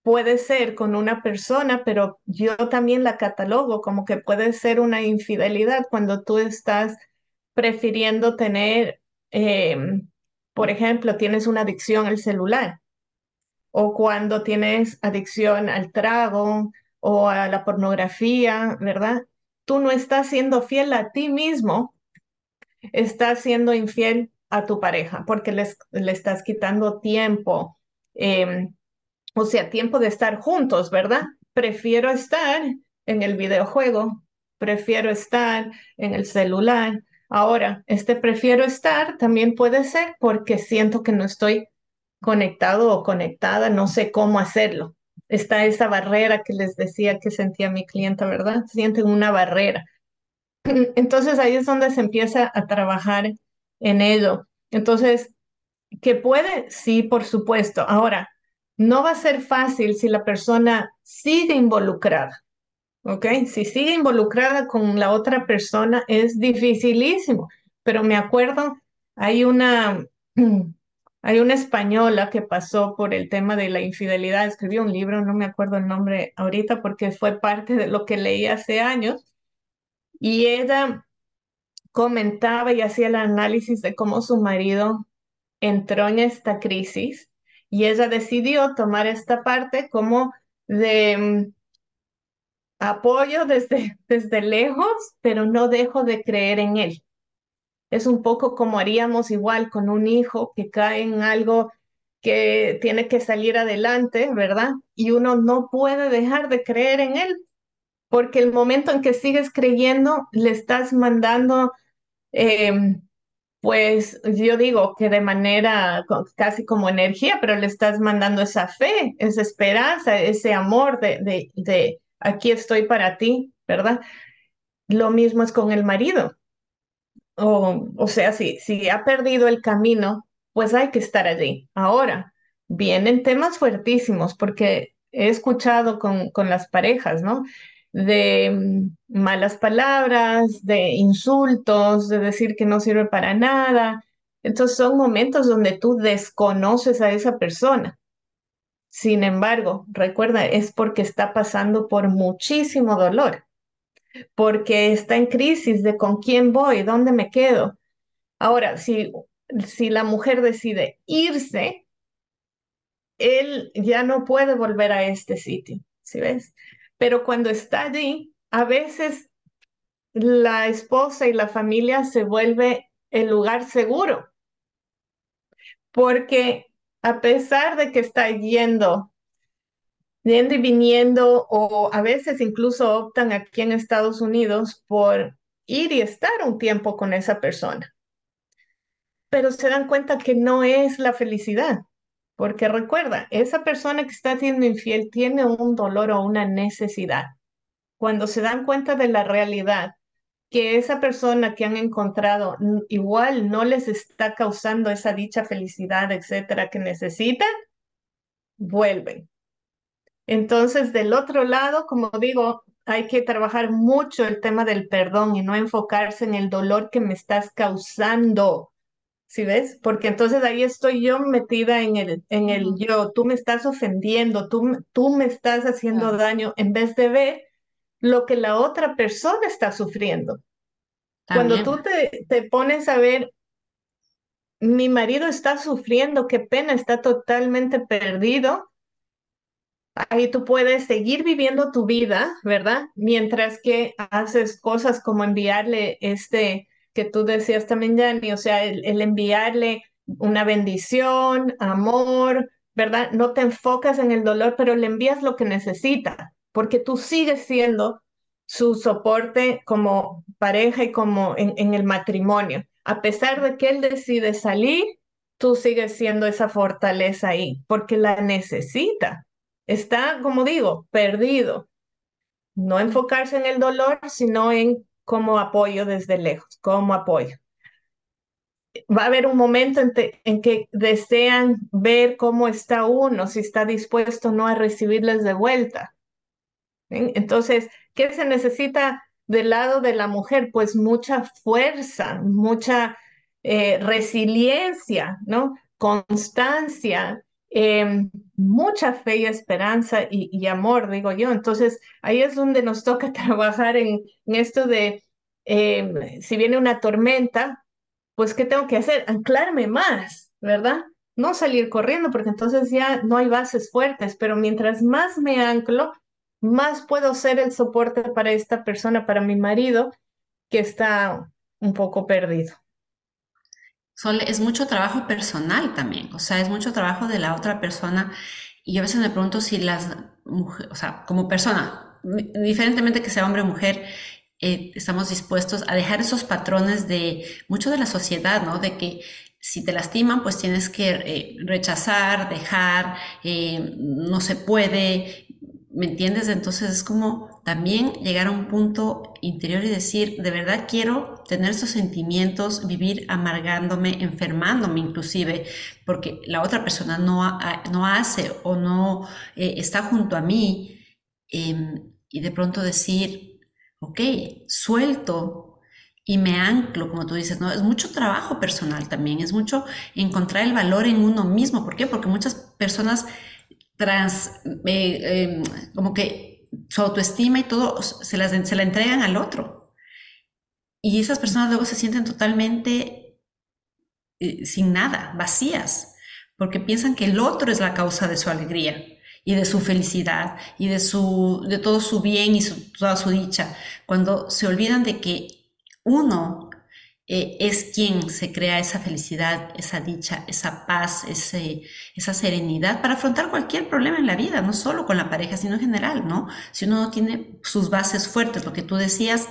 puede ser con una persona, pero yo también la catalogo como que puede ser una infidelidad cuando tú estás prefiriendo tener, em, por ejemplo, tienes una adicción al celular o cuando tienes adicción al trago o a la pornografía, ¿verdad? Tú no estás siendo fiel a ti mismo, estás siendo infiel a tu pareja porque les, le estás quitando tiempo, em, o sea, tiempo de estar juntos, ¿verdad? Prefiero estar en el videojuego, prefiero estar en el celular. Ahora, este prefiero estar también puede ser porque siento que no estoy conectado o conectada, no sé cómo hacerlo. Está esa barrera que les decía que sentía mi clienta, ¿verdad? Sienten una barrera. Entonces ahí es donde se empieza a trabajar en ello. Entonces, ¿que puede? Sí, por supuesto. Ahora, no va a ser fácil si la persona sigue involucrada. ¿Ok? Si sigue involucrada con la otra persona es dificilísimo. Pero me acuerdo, hay una, Hay una española que pasó por el tema de la infidelidad, escribió un libro, no me acuerdo el nombre ahorita porque fue parte de lo que leí hace años, y ella comentaba y hacía el análisis de cómo su marido entró en esta crisis y ella decidió tomar esta parte como de mm, apoyo desde, desde lejos, pero no dejo de creer en él. Es un poco como haríamos igual con un hijo que cae en algo que tiene que salir adelante, ¿verdad? Y uno no puede dejar de creer en él, porque el momento en que sigues creyendo, le estás mandando, em, pues yo digo que de manera casi como energía, pero le estás mandando esa fe, esa esperanza, ese amor de, de, de aquí estoy para ti, ¿verdad? Lo mismo es con el marido o, o sea, si, si ha perdido el camino, pues hay que estar allí. Ahora, vienen temas fuertísimos porque he escuchado con, con las parejas, ¿no? De mm, malas palabras, de insultos, de decir que no sirve para nada. Entonces son momentos donde tú desconoces a esa persona. Sin embargo, recuerda, es porque está pasando por muchísimo dolor porque está en crisis de con quién voy, dónde me quedo. Ahora, si, si la mujer decide irse, él ya no puede volver a este sitio, ¿sí ves? Pero cuando está allí, a veces la esposa y la familia se vuelve el lugar seguro, porque a pesar de que está yendo yendo y viniendo o a veces incluso optan aquí en Estados Unidos por ir y estar un tiempo con esa persona. Pero se dan cuenta que no es la felicidad, porque recuerda, esa persona que está siendo infiel tiene un dolor o una necesidad. Cuando se dan cuenta de la realidad, que esa persona que han encontrado igual no les está causando esa dicha, felicidad, etcétera, que necesitan, vuelven. Entonces, del otro lado, como digo, hay que trabajar mucho el tema del perdón y no enfocarse en el dolor que me estás causando. ¿Sí ves? Porque entonces ahí estoy yo metida en el, en el yo, tú me estás ofendiendo, tú, tú me estás haciendo daño, en vez de ver lo que la otra persona está sufriendo. Cuando tú te, te pones a ver, mi marido está sufriendo, qué pena, está totalmente perdido, ahí tú puedes seguir viviendo tu vida, ¿verdad? Mientras que haces cosas como enviarle este, que tú decías también, Yanni, o sea, el, enviarle una bendición, amor, ¿verdad? No te enfocas en el dolor, pero le envías lo que necesita, porque tú sigues siendo su soporte como pareja y como en, en el matrimonio. A pesar de que él decide salir, tú sigues siendo esa fortaleza ahí, porque la necesita está, como digo, perdido. No enfocarse en el dolor, sino en cómo apoyo desde lejos, cómo apoyo. Va a haber un momento en, que desean ver cómo está uno, si está dispuesto o no a recibirles de vuelta. Entonces, ¿qué se necesita del lado de la mujer? Pues mucha fuerza, mucha eh, resiliencia, ¿no? Constancia, Em, mucha fe y esperanza y, amor, digo yo. Entonces, ahí es donde nos toca trabajar en, esto de, em, si viene una tormenta, pues, ¿qué tengo que hacer? Anclarme más, ¿verdad? No salir corriendo, porque entonces ya no hay bases fuertes, pero mientras más me anclo, más puedo ser el soporte para esta persona, para mi marido, que está un poco perdido es mucho trabajo personal también, o sea, es mucho trabajo de la otra persona. Y yo a veces me pregunto si las mujeres, o sea, como persona, diferentemente que sea hombre o mujer, eh, estamos dispuestos a dejar esos patrones de mucho de la sociedad, ¿no? De que si te lastiman, pues tienes que eh, rechazar, dejar, eh, no se puede, ¿Me entiendes? Entonces es como también llegar a un punto interior y decir, de verdad quiero tener esos sentimientos, vivir amargándome, enfermándome inclusive, porque la otra persona no, no hace o no eh, está junto a mí. Em, y de pronto decir, ok, suelto y me anclo, como tú dices, ¿no? Es mucho trabajo personal también, es mucho encontrar el valor en uno mismo. ¿Por qué? Porque muchas personas trans, eh, em, como que su autoestima y todo se, las, se la entregan al otro. Y esas personas luego se sienten totalmente eh, sin nada, vacías, porque piensan que el otro es la causa de su alegría y de su felicidad y de, su, de todo su bien y toda su dicha, cuando se olvidan de que uno eh, es quien se crea esa felicidad, esa dicha, esa paz, ese, esa serenidad para afrontar cualquier problema en la vida, no solo con la pareja, sino en general, ¿no? Si uno no tiene sus bases fuertes, lo que tú decías,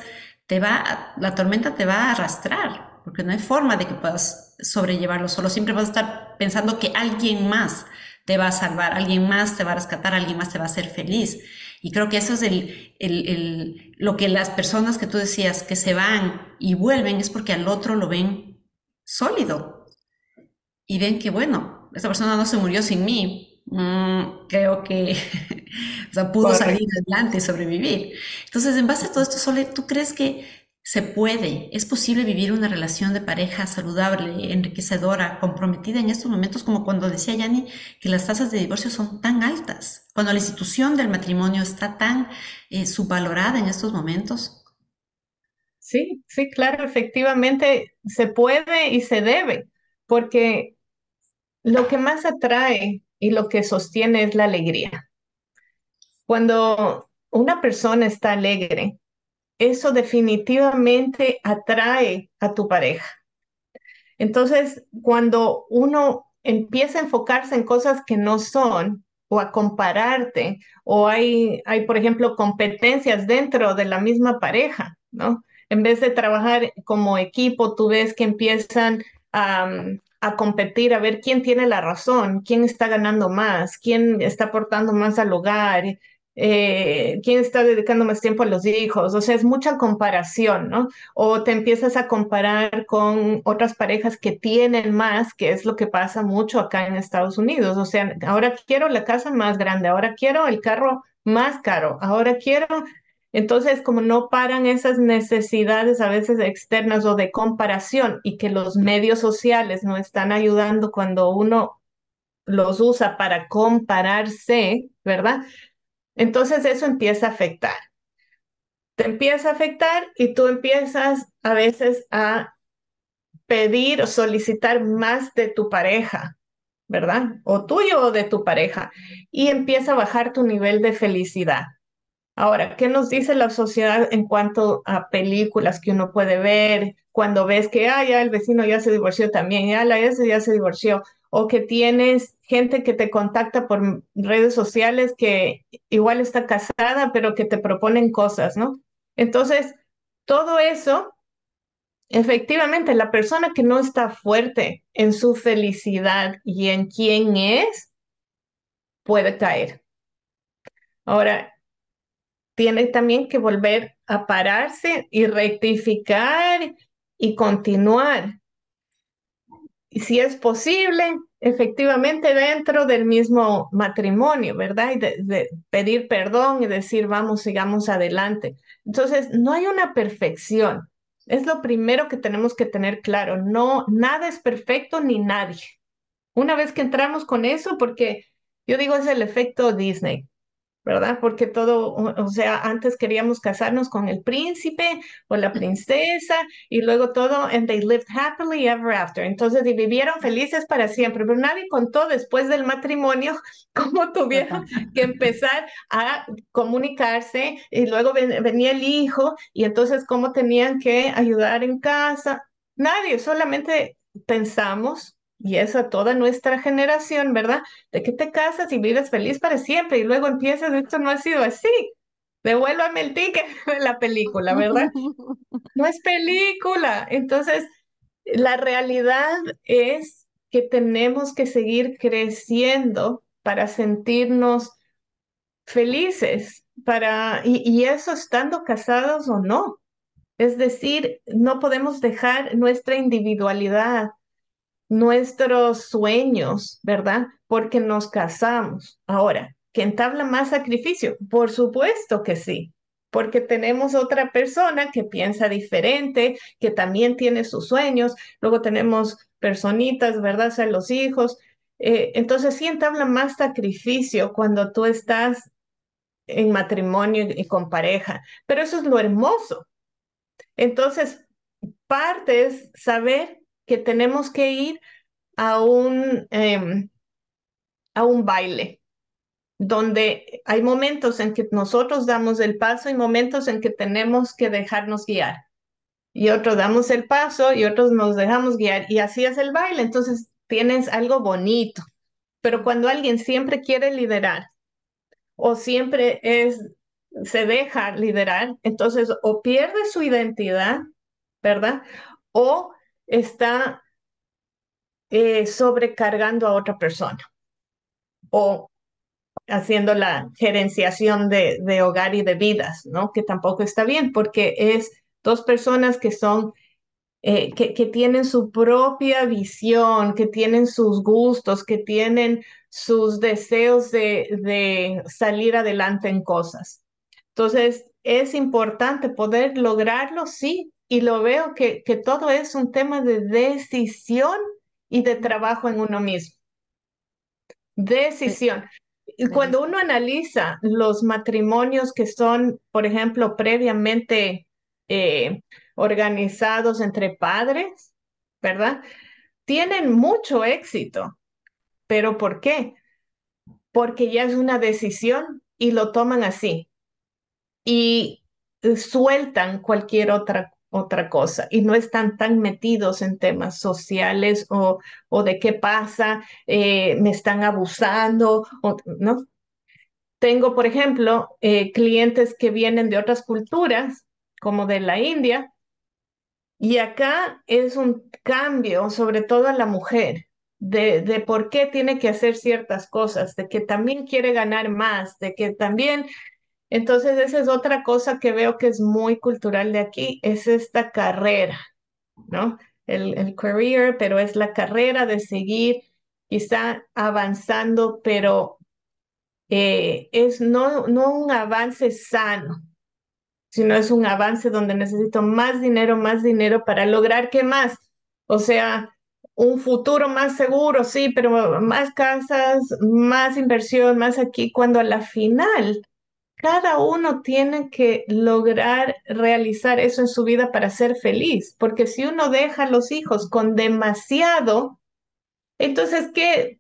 te va, la tormenta te va a arrastrar, porque no hay forma de que puedas sobrellevarlo solo, siempre vas a estar pensando que alguien más te va a salvar, alguien más te va a rescatar, alguien más te va a hacer feliz. Y creo que eso es el, el, lo que las personas que tú decías que se van y vuelven es porque al otro lo ven sólido. Y ven que, bueno, esta persona no se murió sin mí. Mm, creo que o pudo salir adelante y sobrevivir. Entonces, en base a todo esto, Sole, ¿tú crees que se puede, es posible vivir una relación de pareja saludable, enriquecedora, comprometida en estos momentos, como cuando decía Yanni que las tasas de divorcio son tan altas, cuando la institución del matrimonio está tan eh, subvalorada en estos momentos. Sí, sí, claro, efectivamente se puede y se debe, porque lo que más atrae y lo que sostiene es la alegría. Cuando una persona está alegre, eso definitivamente atrae a tu pareja. Entonces, cuando uno empieza a enfocarse en cosas que no son, o a compararte, o hay, hay, por ejemplo, competencias dentro de la misma pareja, ¿no? En vez de trabajar como equipo, tú ves que empiezan a, competir, a ver quién tiene la razón, quién está ganando más, quién está aportando más al hogar, eh, quién está dedicando más tiempo a los hijos, o sea, es mucha comparación, ¿no? O te empiezas a comparar con otras parejas que tienen más, que es lo que pasa mucho acá en Estados Unidos, o sea, ahora quiero la casa más grande, ahora quiero el carro más caro, ahora quiero... Entonces, como no paran esas necesidades a veces externas o de comparación y que los medios sociales no están ayudando cuando uno los usa para compararse, ¿verdad? Entonces eso empieza a afectar. Te empieza a afectar y tú empiezas a veces a pedir o solicitar más de tu pareja, ¿verdad? O tuyo o de tu pareja. Y empieza a bajar tu nivel de felicidad. Ahora, ¿qué nos dice la sociedad en cuanto a películas que uno puede ver cuando ves que, ah, ya el vecino ya se divorció también, ya la ese ya se divorció? O que tienes gente que te contacta por redes sociales que igual está casada, pero que te proponen cosas, ¿no? Entonces, todo eso, efectivamente, la persona que no está fuerte en su felicidad y en quién es, puede caer. Ahora, tiene también que volver a pararse y rectificar y continuar y si es posible, efectivamente dentro del mismo matrimonio, ¿verdad? Y de, pedir perdón y decir, vamos, sigamos adelante. Entonces, no hay una perfección. Es lo primero que tenemos que tener claro. No, nada es perfecto ni nadie. Una vez que entramos con eso, porque yo digo es el efecto Disney. ¿Verdad? Porque todo, o sea, antes queríamos casarnos con el príncipe o la princesa y luego todo, and they lived happily ever after. Entonces, y vivieron felices para siempre, pero nadie contó después del matrimonio cómo tuvieron que empezar a comunicarse y luego venía el hijo y entonces cómo tenían que ayudar en casa. Nadie, solamente pensamos y eso a toda nuestra generación, ¿verdad? De que te casas y vives feliz para siempre y luego empiezas, esto no ha sido así. Devuélvame el ticket de la película, ¿verdad? No es película. Entonces, la realidad es que tenemos que seguir creciendo para sentirnos felices, para, y, y eso estando casados o no. Es decir, no podemos dejar nuestra individualidad, nuestros sueños, ¿verdad? Porque nos casamos. Ahora, ¿que entabla más sacrificio? Por supuesto que sí, porque tenemos otra persona que piensa diferente, que también tiene sus sueños, luego tenemos personitas, ¿verdad? O sea, los hijos. Eh, entonces sí entabla más sacrificio cuando tú estás en matrimonio y con pareja, pero eso es lo hermoso. Entonces, parte es saber que tenemos que ir a un, em, a un baile, donde hay momentos en que nosotros damos el paso y momentos en que tenemos que dejarnos guiar. Y otros damos el paso y otros nos dejamos guiar. Y así es el baile. Entonces tienes algo bonito. Pero cuando alguien siempre quiere liderar o siempre es, se deja liderar, entonces o pierde su identidad, ¿verdad? O está eh, sobrecargando a otra persona o haciendo la gerenciación de, hogar y de vidas, ¿no? Que tampoco está bien porque es dos personas que son, eh, que, que, tienen su propia visión, que tienen sus gustos, que tienen sus deseos de, de salir adelante en cosas. Entonces, es importante poder lograrlo, sí, y lo veo que, que todo es un tema de decisión y de trabajo en uno mismo. Decisión. Cuando uno analiza los matrimonios que son, por ejemplo, previamente eh, organizados entre padres, ¿verdad? Tienen mucho éxito. ¿Pero por qué? Porque ya es una decisión y lo toman así. Y sueltan cualquier otra otra cosa y no están tan metidos en temas sociales o, o de qué pasa, eh, me están abusando, o, ¿no? Tengo, por ejemplo, eh, clientes que vienen de otras culturas, como de la India, y acá es un cambio, sobre todo a la mujer, de, de por qué tiene que hacer ciertas cosas, de que también quiere ganar más, de que también entonces, esa es otra cosa que veo que es muy cultural de aquí, es esta carrera, ¿no? El, el career, pero es la carrera de seguir quizá avanzando, pero eh, es no, no un avance sano, sino es un avance donde necesito más dinero, más dinero para lograr qué más. O sea, un futuro más seguro, sí, pero más casas, más inversión, más aquí, cuando a la final cada uno tiene que lograr realizar eso en su vida para ser feliz, porque si uno deja a los hijos con demasiado, entonces, ¿qué?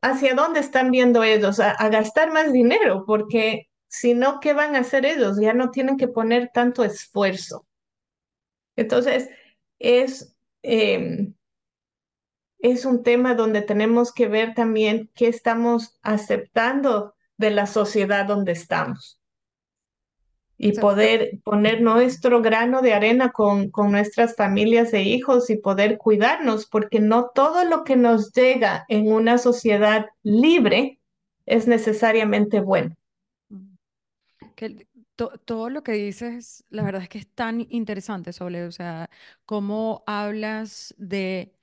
¿Hacia dónde están viendo ellos? A, gastar más dinero, porque si no, ¿qué van a hacer ellos? Ya no tienen que poner tanto esfuerzo. Entonces, es, em, es un tema donde tenemos que ver también qué estamos aceptando de la sociedad donde estamos. Y poder poner nuestro grano de arena con, con nuestras familias e hijos y poder cuidarnos, porque no todo lo que nos llega en una sociedad libre es necesariamente bueno. Que todo lo que dices, la verdad es que es tan interesante, Sole, o sea, cómo hablas de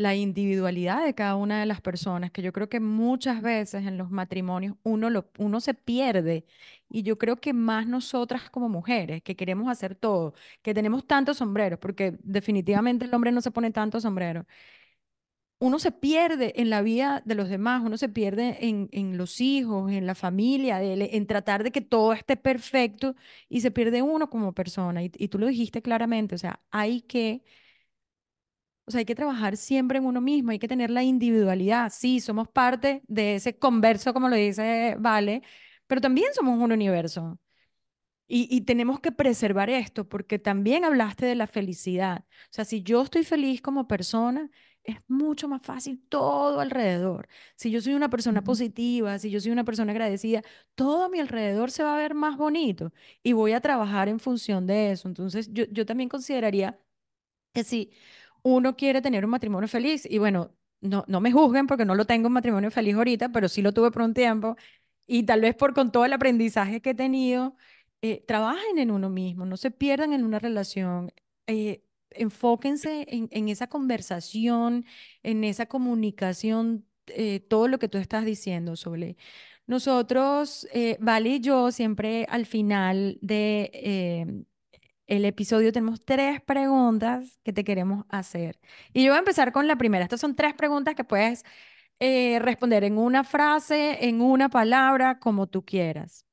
la individualidad de cada una de las personas, que yo creo que muchas veces en los matrimonios uno, lo, uno se pierde y yo creo que más nosotras como mujeres, que queremos hacer todo, que tenemos tantos sombreros, porque definitivamente el hombre no se pone tantos sombreros, uno se pierde en la vida de los demás, uno se pierde en, en los hijos, en la familia, en tratar de que todo esté perfecto y se pierde uno como persona. Y, y tú lo dijiste claramente, o sea, hay que o sea, hay que trabajar siempre en uno mismo, hay que tener la individualidad. Sí, somos parte de ese converso, como lo dice Vale, pero también somos un universo. Y, y, tenemos que preservar esto, porque también hablaste de la felicidad. O sea, si yo estoy feliz como persona, es mucho más fácil todo alrededor. Si yo soy una persona positiva, si yo soy una persona agradecida, todo a mi alrededor se va a ver más bonito y voy a trabajar en función de eso. Entonces, yo, yo también consideraría que si uno quiere tener un matrimonio feliz. Y bueno, no, no me juzguen porque no lo tengo un matrimonio feliz ahorita, pero sí lo tuve por un tiempo. Y tal vez por con todo el aprendizaje que he tenido, eh, trabajen en uno mismo, no se pierdan en una relación. Eh, enfóquense en, en, esa conversación, en esa comunicación, eh, todo lo que tú estás diciendo sobre nosotros, Vale y yo, siempre al final de el episodio tenemos tres preguntas que te queremos hacer. Y yo voy a empezar con la primera. Estas son tres preguntas que puedes eh, responder en una frase, en una palabra, como tú quieras.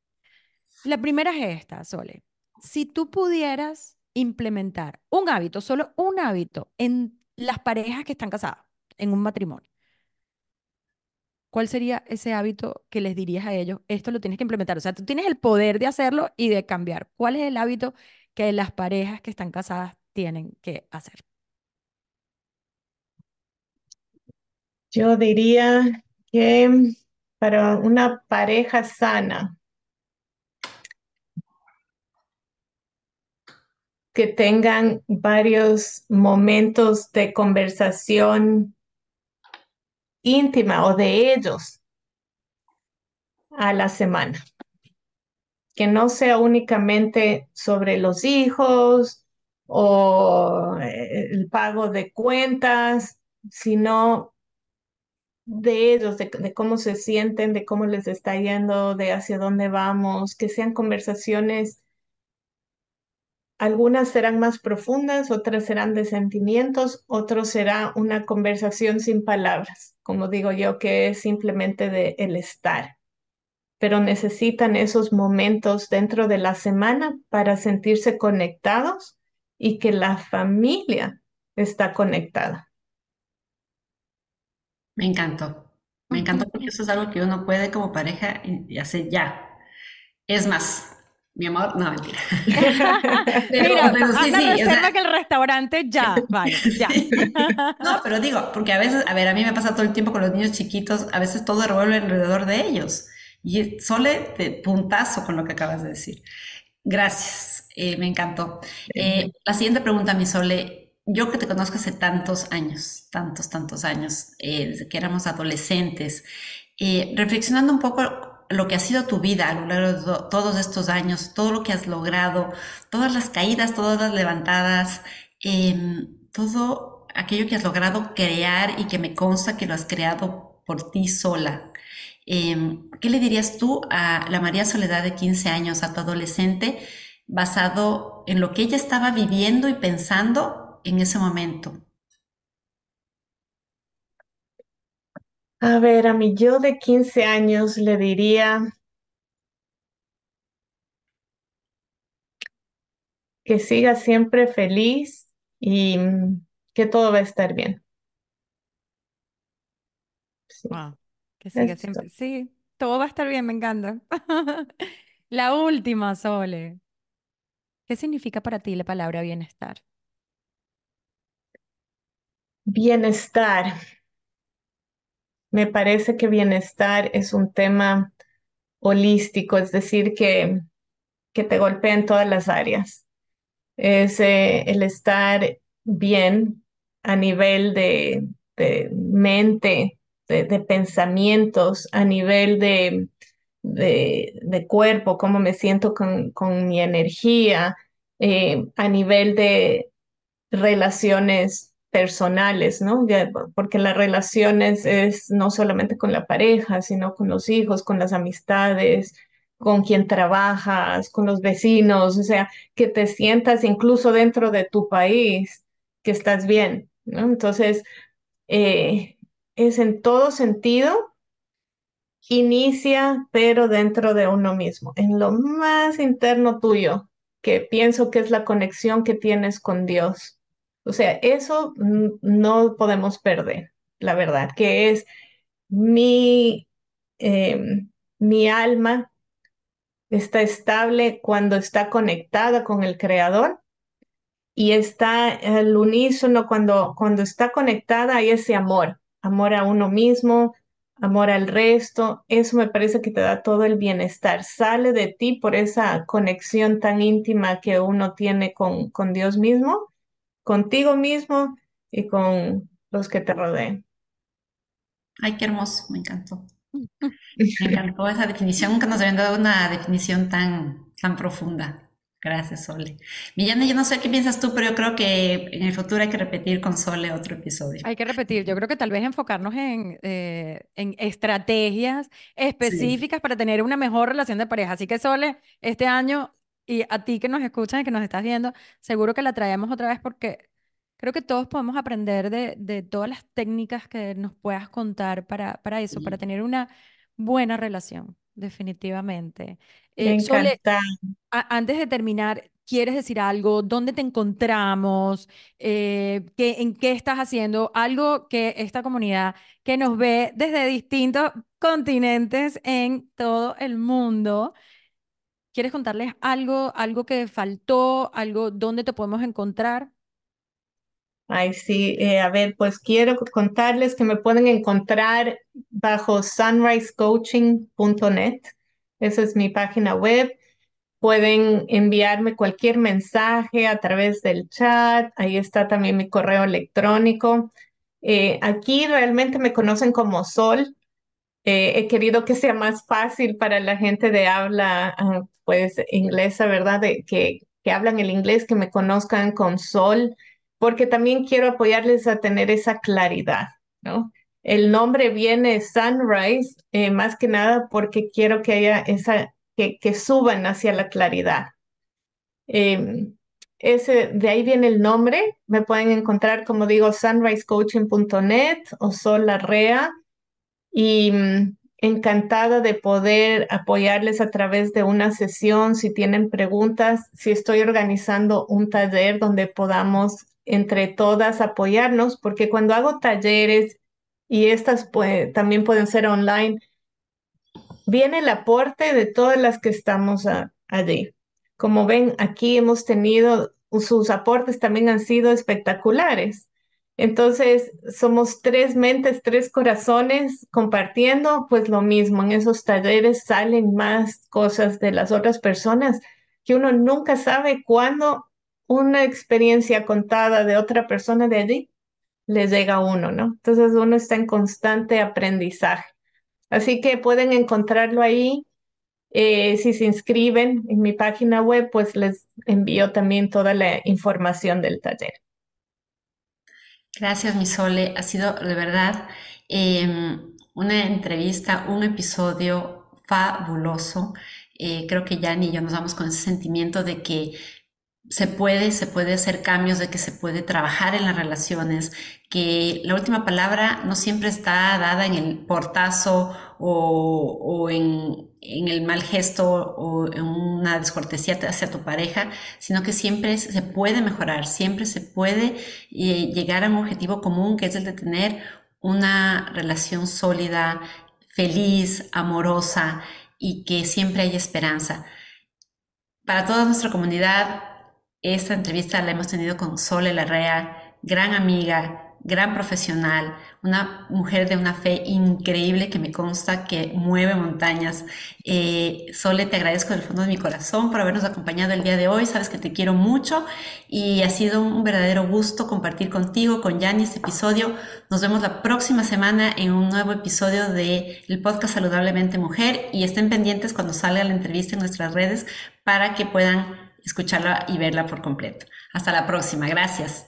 La primera es esta, Sole. Si tú pudieras implementar un hábito, solo un hábito, en las parejas que están casadas, en un matrimonio, ¿cuál sería ese hábito que les dirías a ellos? Esto lo tienes que implementar. O sea, tú tienes el poder de hacerlo y de cambiar. ¿Cuál es el hábito que las parejas que están casadas tienen que hacer? Yo diría que para una pareja sana, que tengan varios momentos de conversación íntima o de ellos a la semana que no sea únicamente sobre los hijos o eh, el pago de cuentas, sino de ellos, de, cómo se sienten, de cómo les está yendo, de hacia dónde vamos, que sean conversaciones, algunas serán más profundas, otras serán de sentimientos, otros será una conversación sin palabras, como digo yo, que es simplemente de el estar pero necesitan esos momentos dentro de la semana para sentirse conectados y que la familia está conectada. Me encantó. Me encantó porque eso es algo que uno puede como pareja y hacer ya. Es más, mi amor, no, mentira. Mira, pero sí, sí, reserva que el restaurante ya, vaya, ya. no, pero digo, porque a veces, a ver, a mí me pasa todo el tiempo con los niños chiquitos, a veces todo revuelve alrededor de ellos. Y Sole, de puntazo con lo que acabas de decir. Gracias, eh, me encantó. Eh, la siguiente pregunta, mi Sole, yo que te conozco hace tantos años, tantos, tantos años, eh, desde que éramos adolescentes, reflexionando un poco lo que ha sido tu vida a lo largo de todos estos años, todo lo que has logrado, todas las caídas, todas las levantadas, em, todo aquello que has logrado crear y que me consta que lo has creado por ti sola. Em, ¿Qué le dirías tú a la María Soledad de 15 años, a tu adolescente, basado en lo que ella estaba viviendo y pensando en ese momento? A ver, a mi yo de 15 años le diría que siga siempre feliz y que todo va a estar bien. Sí, Wow, que siga eso. siempre. Sí, todo va a estar bien, me encanta. La última, Sole. ¿Qué significa para ti la palabra bienestar? Bienestar. Me parece que bienestar es un tema holístico, es decir, que, que te golpea en todas las áreas. Es eh, el estar bien a nivel de, de mente, de, pensamientos, a nivel de, de, de cuerpo, cómo me siento con, con mi energía, eh, a nivel de relaciones personales, ¿no? Porque las relaciones es no solamente con la pareja, sino con los hijos, con las amistades, con quien trabajas, con los vecinos, o sea, que te sientas incluso dentro de tu país, que estás bien, ¿no? Entonces, eh, es en todo sentido Inicia, pero dentro de uno mismo, en lo más interno tuyo, que pienso que es la conexión que tienes con Dios. O sea, eso no podemos perder, la verdad, que es mi, em, mi alma está estable cuando está conectada con el Creador y está al unísono cuando, cuando está conectada hay ese amor, amor a uno mismo, amor al resto, eso me parece que te da todo el bienestar, sale de ti por esa conexión tan íntima que uno tiene con, con Dios mismo, contigo mismo y con los que te rodean. Ay, qué hermoso, me encantó. Me encantó esa definición, nunca nos habían dado una definición tan, tan profunda. Gracias, Sole. Millana, yo no sé qué piensas tú, pero yo creo que en el futuro hay que repetir con Sole otro episodio. Hay que repetir, yo creo que tal vez enfocarnos en, eh, en estrategias Sí. específicas para tener una mejor relación de pareja. Así que, Sole, este año, y a ti que nos escuchas y que nos estás viendo, seguro que la traemos otra vez porque creo que todos podemos aprender de, de todas las técnicas que nos puedas contar para, para eso, para Sí. tener una buena relación, definitivamente. Eh, Sole, antes de terminar, ¿quieres decir algo? ¿Dónde te encontramos? Eh, ¿qué, en qué estás haciendo? Algo que esta comunidad que nos ve desde distintos continentes en todo el mundo, ¿quieres contarles algo, algo que faltó, algo dónde te podemos encontrar? Ay, sí, eh, a ver, pues quiero contarles que me pueden encontrar bajo sunrisecoaching.net. Esa es mi página web. Pueden enviarme cualquier mensaje a través del chat. Ahí está también mi correo electrónico. Eh, aquí realmente me conocen como Sol. Eh, he querido que sea más fácil para la gente de habla, ah, pues, inglesa, ¿verdad? De, que, que hablan el inglés, que me conozcan con Sol, porque también quiero apoyarles a tener esa claridad, ¿no? El nombre viene Sunrise, eh, más que nada porque quiero que haya esa, que, suban hacia la claridad. Eh, ese, de ahí viene el nombre. Me pueden encontrar, como digo, sunrisecoaching.net o Sol Larrea y mm, encantada de poder apoyarles a través de una sesión. Si tienen preguntas, si estoy organizando un taller donde podamos entre todas apoyarnos, porque cuando hago talleres y estas también pueden ser online, viene el aporte de todas las que estamos allí. Como ven, aquí hemos tenido, sus aportes también han sido espectaculares. Entonces, somos tres mentes, tres corazones compartiendo, pues lo mismo, en esos talleres salen más cosas de las otras personas que uno nunca sabe cuándo una experiencia contada de otra persona de allí, le llega a uno, ¿no? Entonces uno está en constante aprendizaje. Así que pueden encontrarlo ahí. Eh, si se inscriben en mi página web, pues les envío también toda la información del taller. Gracias, mi Sole. Ha sido de verdad em, una entrevista, un episodio fabuloso. Eh, creo que Jan y yo nos vamos con ese sentimiento de que se puede, se puede hacer cambios, de que se puede trabajar en las relaciones, que la última palabra no siempre está dada en el portazo o, en, el mal gesto o en una descortesía hacia tu pareja, sino que siempre se puede mejorar, siempre se puede eh, llegar a un objetivo común que es el de tener una relación sólida, feliz, amorosa y que siempre hay esperanza. Para toda nuestra comunidad, esta entrevista la hemos tenido con Sole Larrea, gran amiga, gran profesional, una mujer de una fe increíble que me consta que mueve montañas. Eh, Sole, te agradezco del fondo de mi corazón por habernos acompañado el día de hoy. Sabes que te quiero mucho y ha sido un verdadero gusto compartir contigo, con Yanni, este episodio. Nos vemos la próxima semana en un nuevo episodio del el podcast Saludablemente Mujer y estén pendientes cuando salga la entrevista en nuestras redes para que puedan escucharla y verla por completo. Hasta la próxima. Gracias.